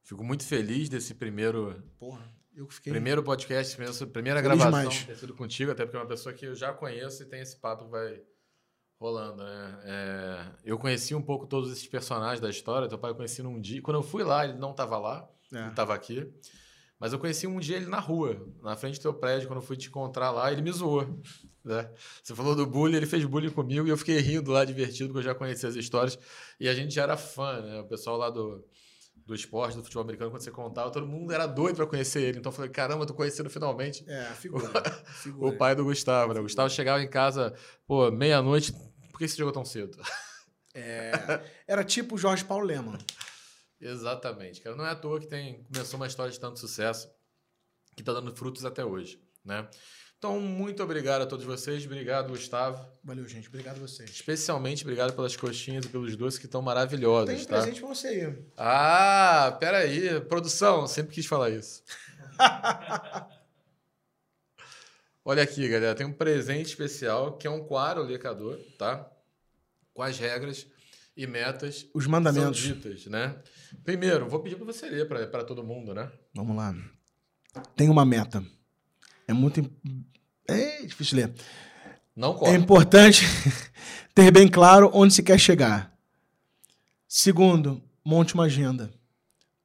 fico muito feliz desse primeiro Porra Eu que fiquei. Primeiro podcast, primeira, primeira Feliz gravação demais. ter sido contigo, até porque é uma pessoa que eu já conheço e tem esse papo que vai rolando, né? É, eu conheci um pouco todos esses personagens da história. Teu pai eu conheci num dia. Quando eu fui lá, ele não estava lá, É. ele estava aqui. Mas eu conheci um dia ele na rua, na frente do teu prédio, quando eu fui te encontrar lá, ele me zoou. Né? Você falou do bullying, ele fez bullying comigo e eu fiquei rindo lá, divertido, porque eu já conhecia as histórias. E a gente já era fã, né? O pessoal lá do, do esporte, do futebol americano, quando você contava, todo mundo era doido para conhecer ele. Então eu falei, caramba, tô conhecendo finalmente É, figura. o figura. pai do Gustavo, né? O Gustavo chegava em casa, pô, meia-noite. Por que você chegou tão cedo? É, era tipo o Jorge Paulo Leman. Exatamente, cara. Não é à toa que tem, começou uma história de tanto sucesso que está dando frutos até hoje, né? Então, muito obrigado a todos vocês. Obrigado, Gustavo. Valeu, gente. Obrigado a vocês. Especialmente obrigado pelas coxinhas e pelos doces que estão maravilhosos, Tem tá? presente pra você aí. Ah, peraí. Produção, sempre quis falar isso. Olha aqui, galera. Tem um presente especial que é um quadro lecador, tá? Com as regras e metas Os são mandamentos. ditas, né? Primeiro, vou pedir para você ler para todo mundo, né? Vamos lá. Tem uma meta. É muito. É difícil ler. Não É corta. importante ter bem claro onde se quer chegar. Segundo, monte uma agenda.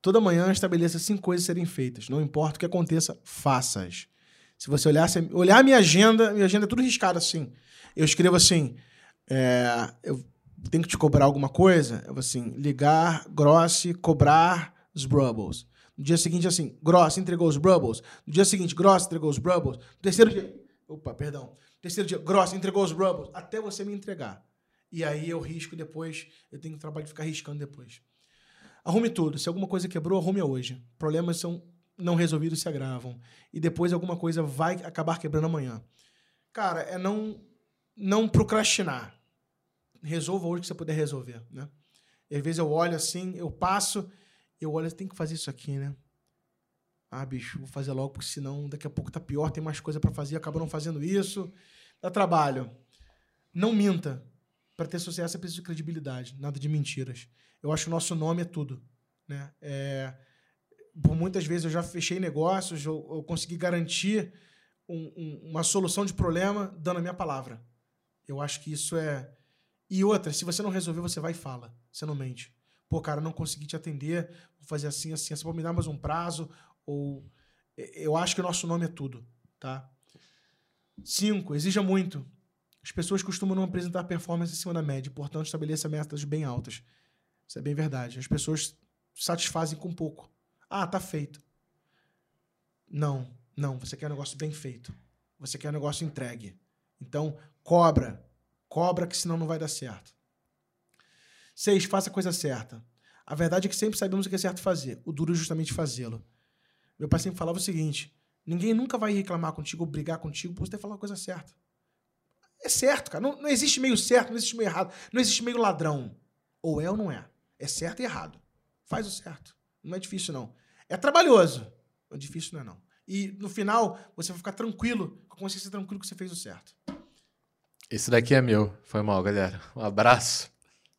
Toda manhã estabeleça cinco coisas a serem feitas. Não importa o que aconteça, faça-as. Se você olhar, se- olhar a minha agenda, minha agenda é tudo riscada assim. Eu escrevo assim: é, eu tenho que te cobrar alguma coisa. Eu vou assim: ligar, grosse, cobrar os Brubbles. No dia seguinte, assim, Gross entregou os Brubbles. No dia seguinte, Gross entregou os Brubbles. No terceiro dia. Opa, perdão. Terceiro dia, Gross entregou os Brubbles. Até você me entregar. E aí eu risco depois. Eu tenho que trabalho de ficar riscando depois. Arrume tudo. Se alguma coisa quebrou, arrume hoje. Problemas são não resolvidos se agravam. E depois alguma coisa vai acabar quebrando amanhã. Cara, é não, não procrastinar. Resolva hoje o que você puder resolver, né? Às vezes eu olho assim, eu passo, eu olho, tem que fazer isso aqui, né? Ah, bicho, vou fazer logo, porque senão daqui a pouco tá pior, tem mais coisa para fazer, acaba não fazendo isso. Dá trabalho. Não minta. Para ter sucesso é preciso de credibilidade, nada de mentiras. Eu acho que o nosso nome é tudo, né? É, por muitas vezes eu já fechei negócios, eu, eu consegui garantir um- um- uma solução de problema dando a minha palavra. Eu acho que isso é. E outra, se você não resolver, você vai e fala. Você não mente. Pô, cara, não consegui te atender, vou fazer assim, assim, você pode me dar mais um prazo, ou. Eu acho que o nosso nome é tudo, tá? Cinco, exija muito. As pessoas costumam não apresentar performance acima da média, portanto, estabeleça metas bem altas. Isso é bem verdade. As pessoas satisfazem com pouco. Ah, tá feito. Não, não. Você quer um negócio bem feito. Você quer um negócio entregue. Então, cobra. Cobra, que senão não vai dar certo. Seis, faça a coisa certa. A verdade é que sempre sabemos o que é certo fazer. O duro é justamente fazê-lo. Meu pai sempre falava o seguinte: ninguém nunca vai reclamar contigo ou brigar contigo por você ter falado a coisa certa. É certo, cara. Não, não existe meio certo, não existe meio errado. Não existe meio ladrão. Ou é ou não é. É certo e errado. Faz o certo. Não é difícil, não. É trabalhoso. Mas difícil não é, não. E no final, você vai ficar tranquilo, com a consciência tranquilo que você fez o certo. Esse daqui é meu. Foi mal, galera. Um abraço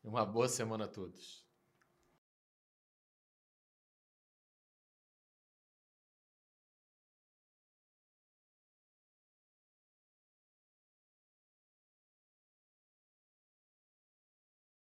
e uma boa semana a todos.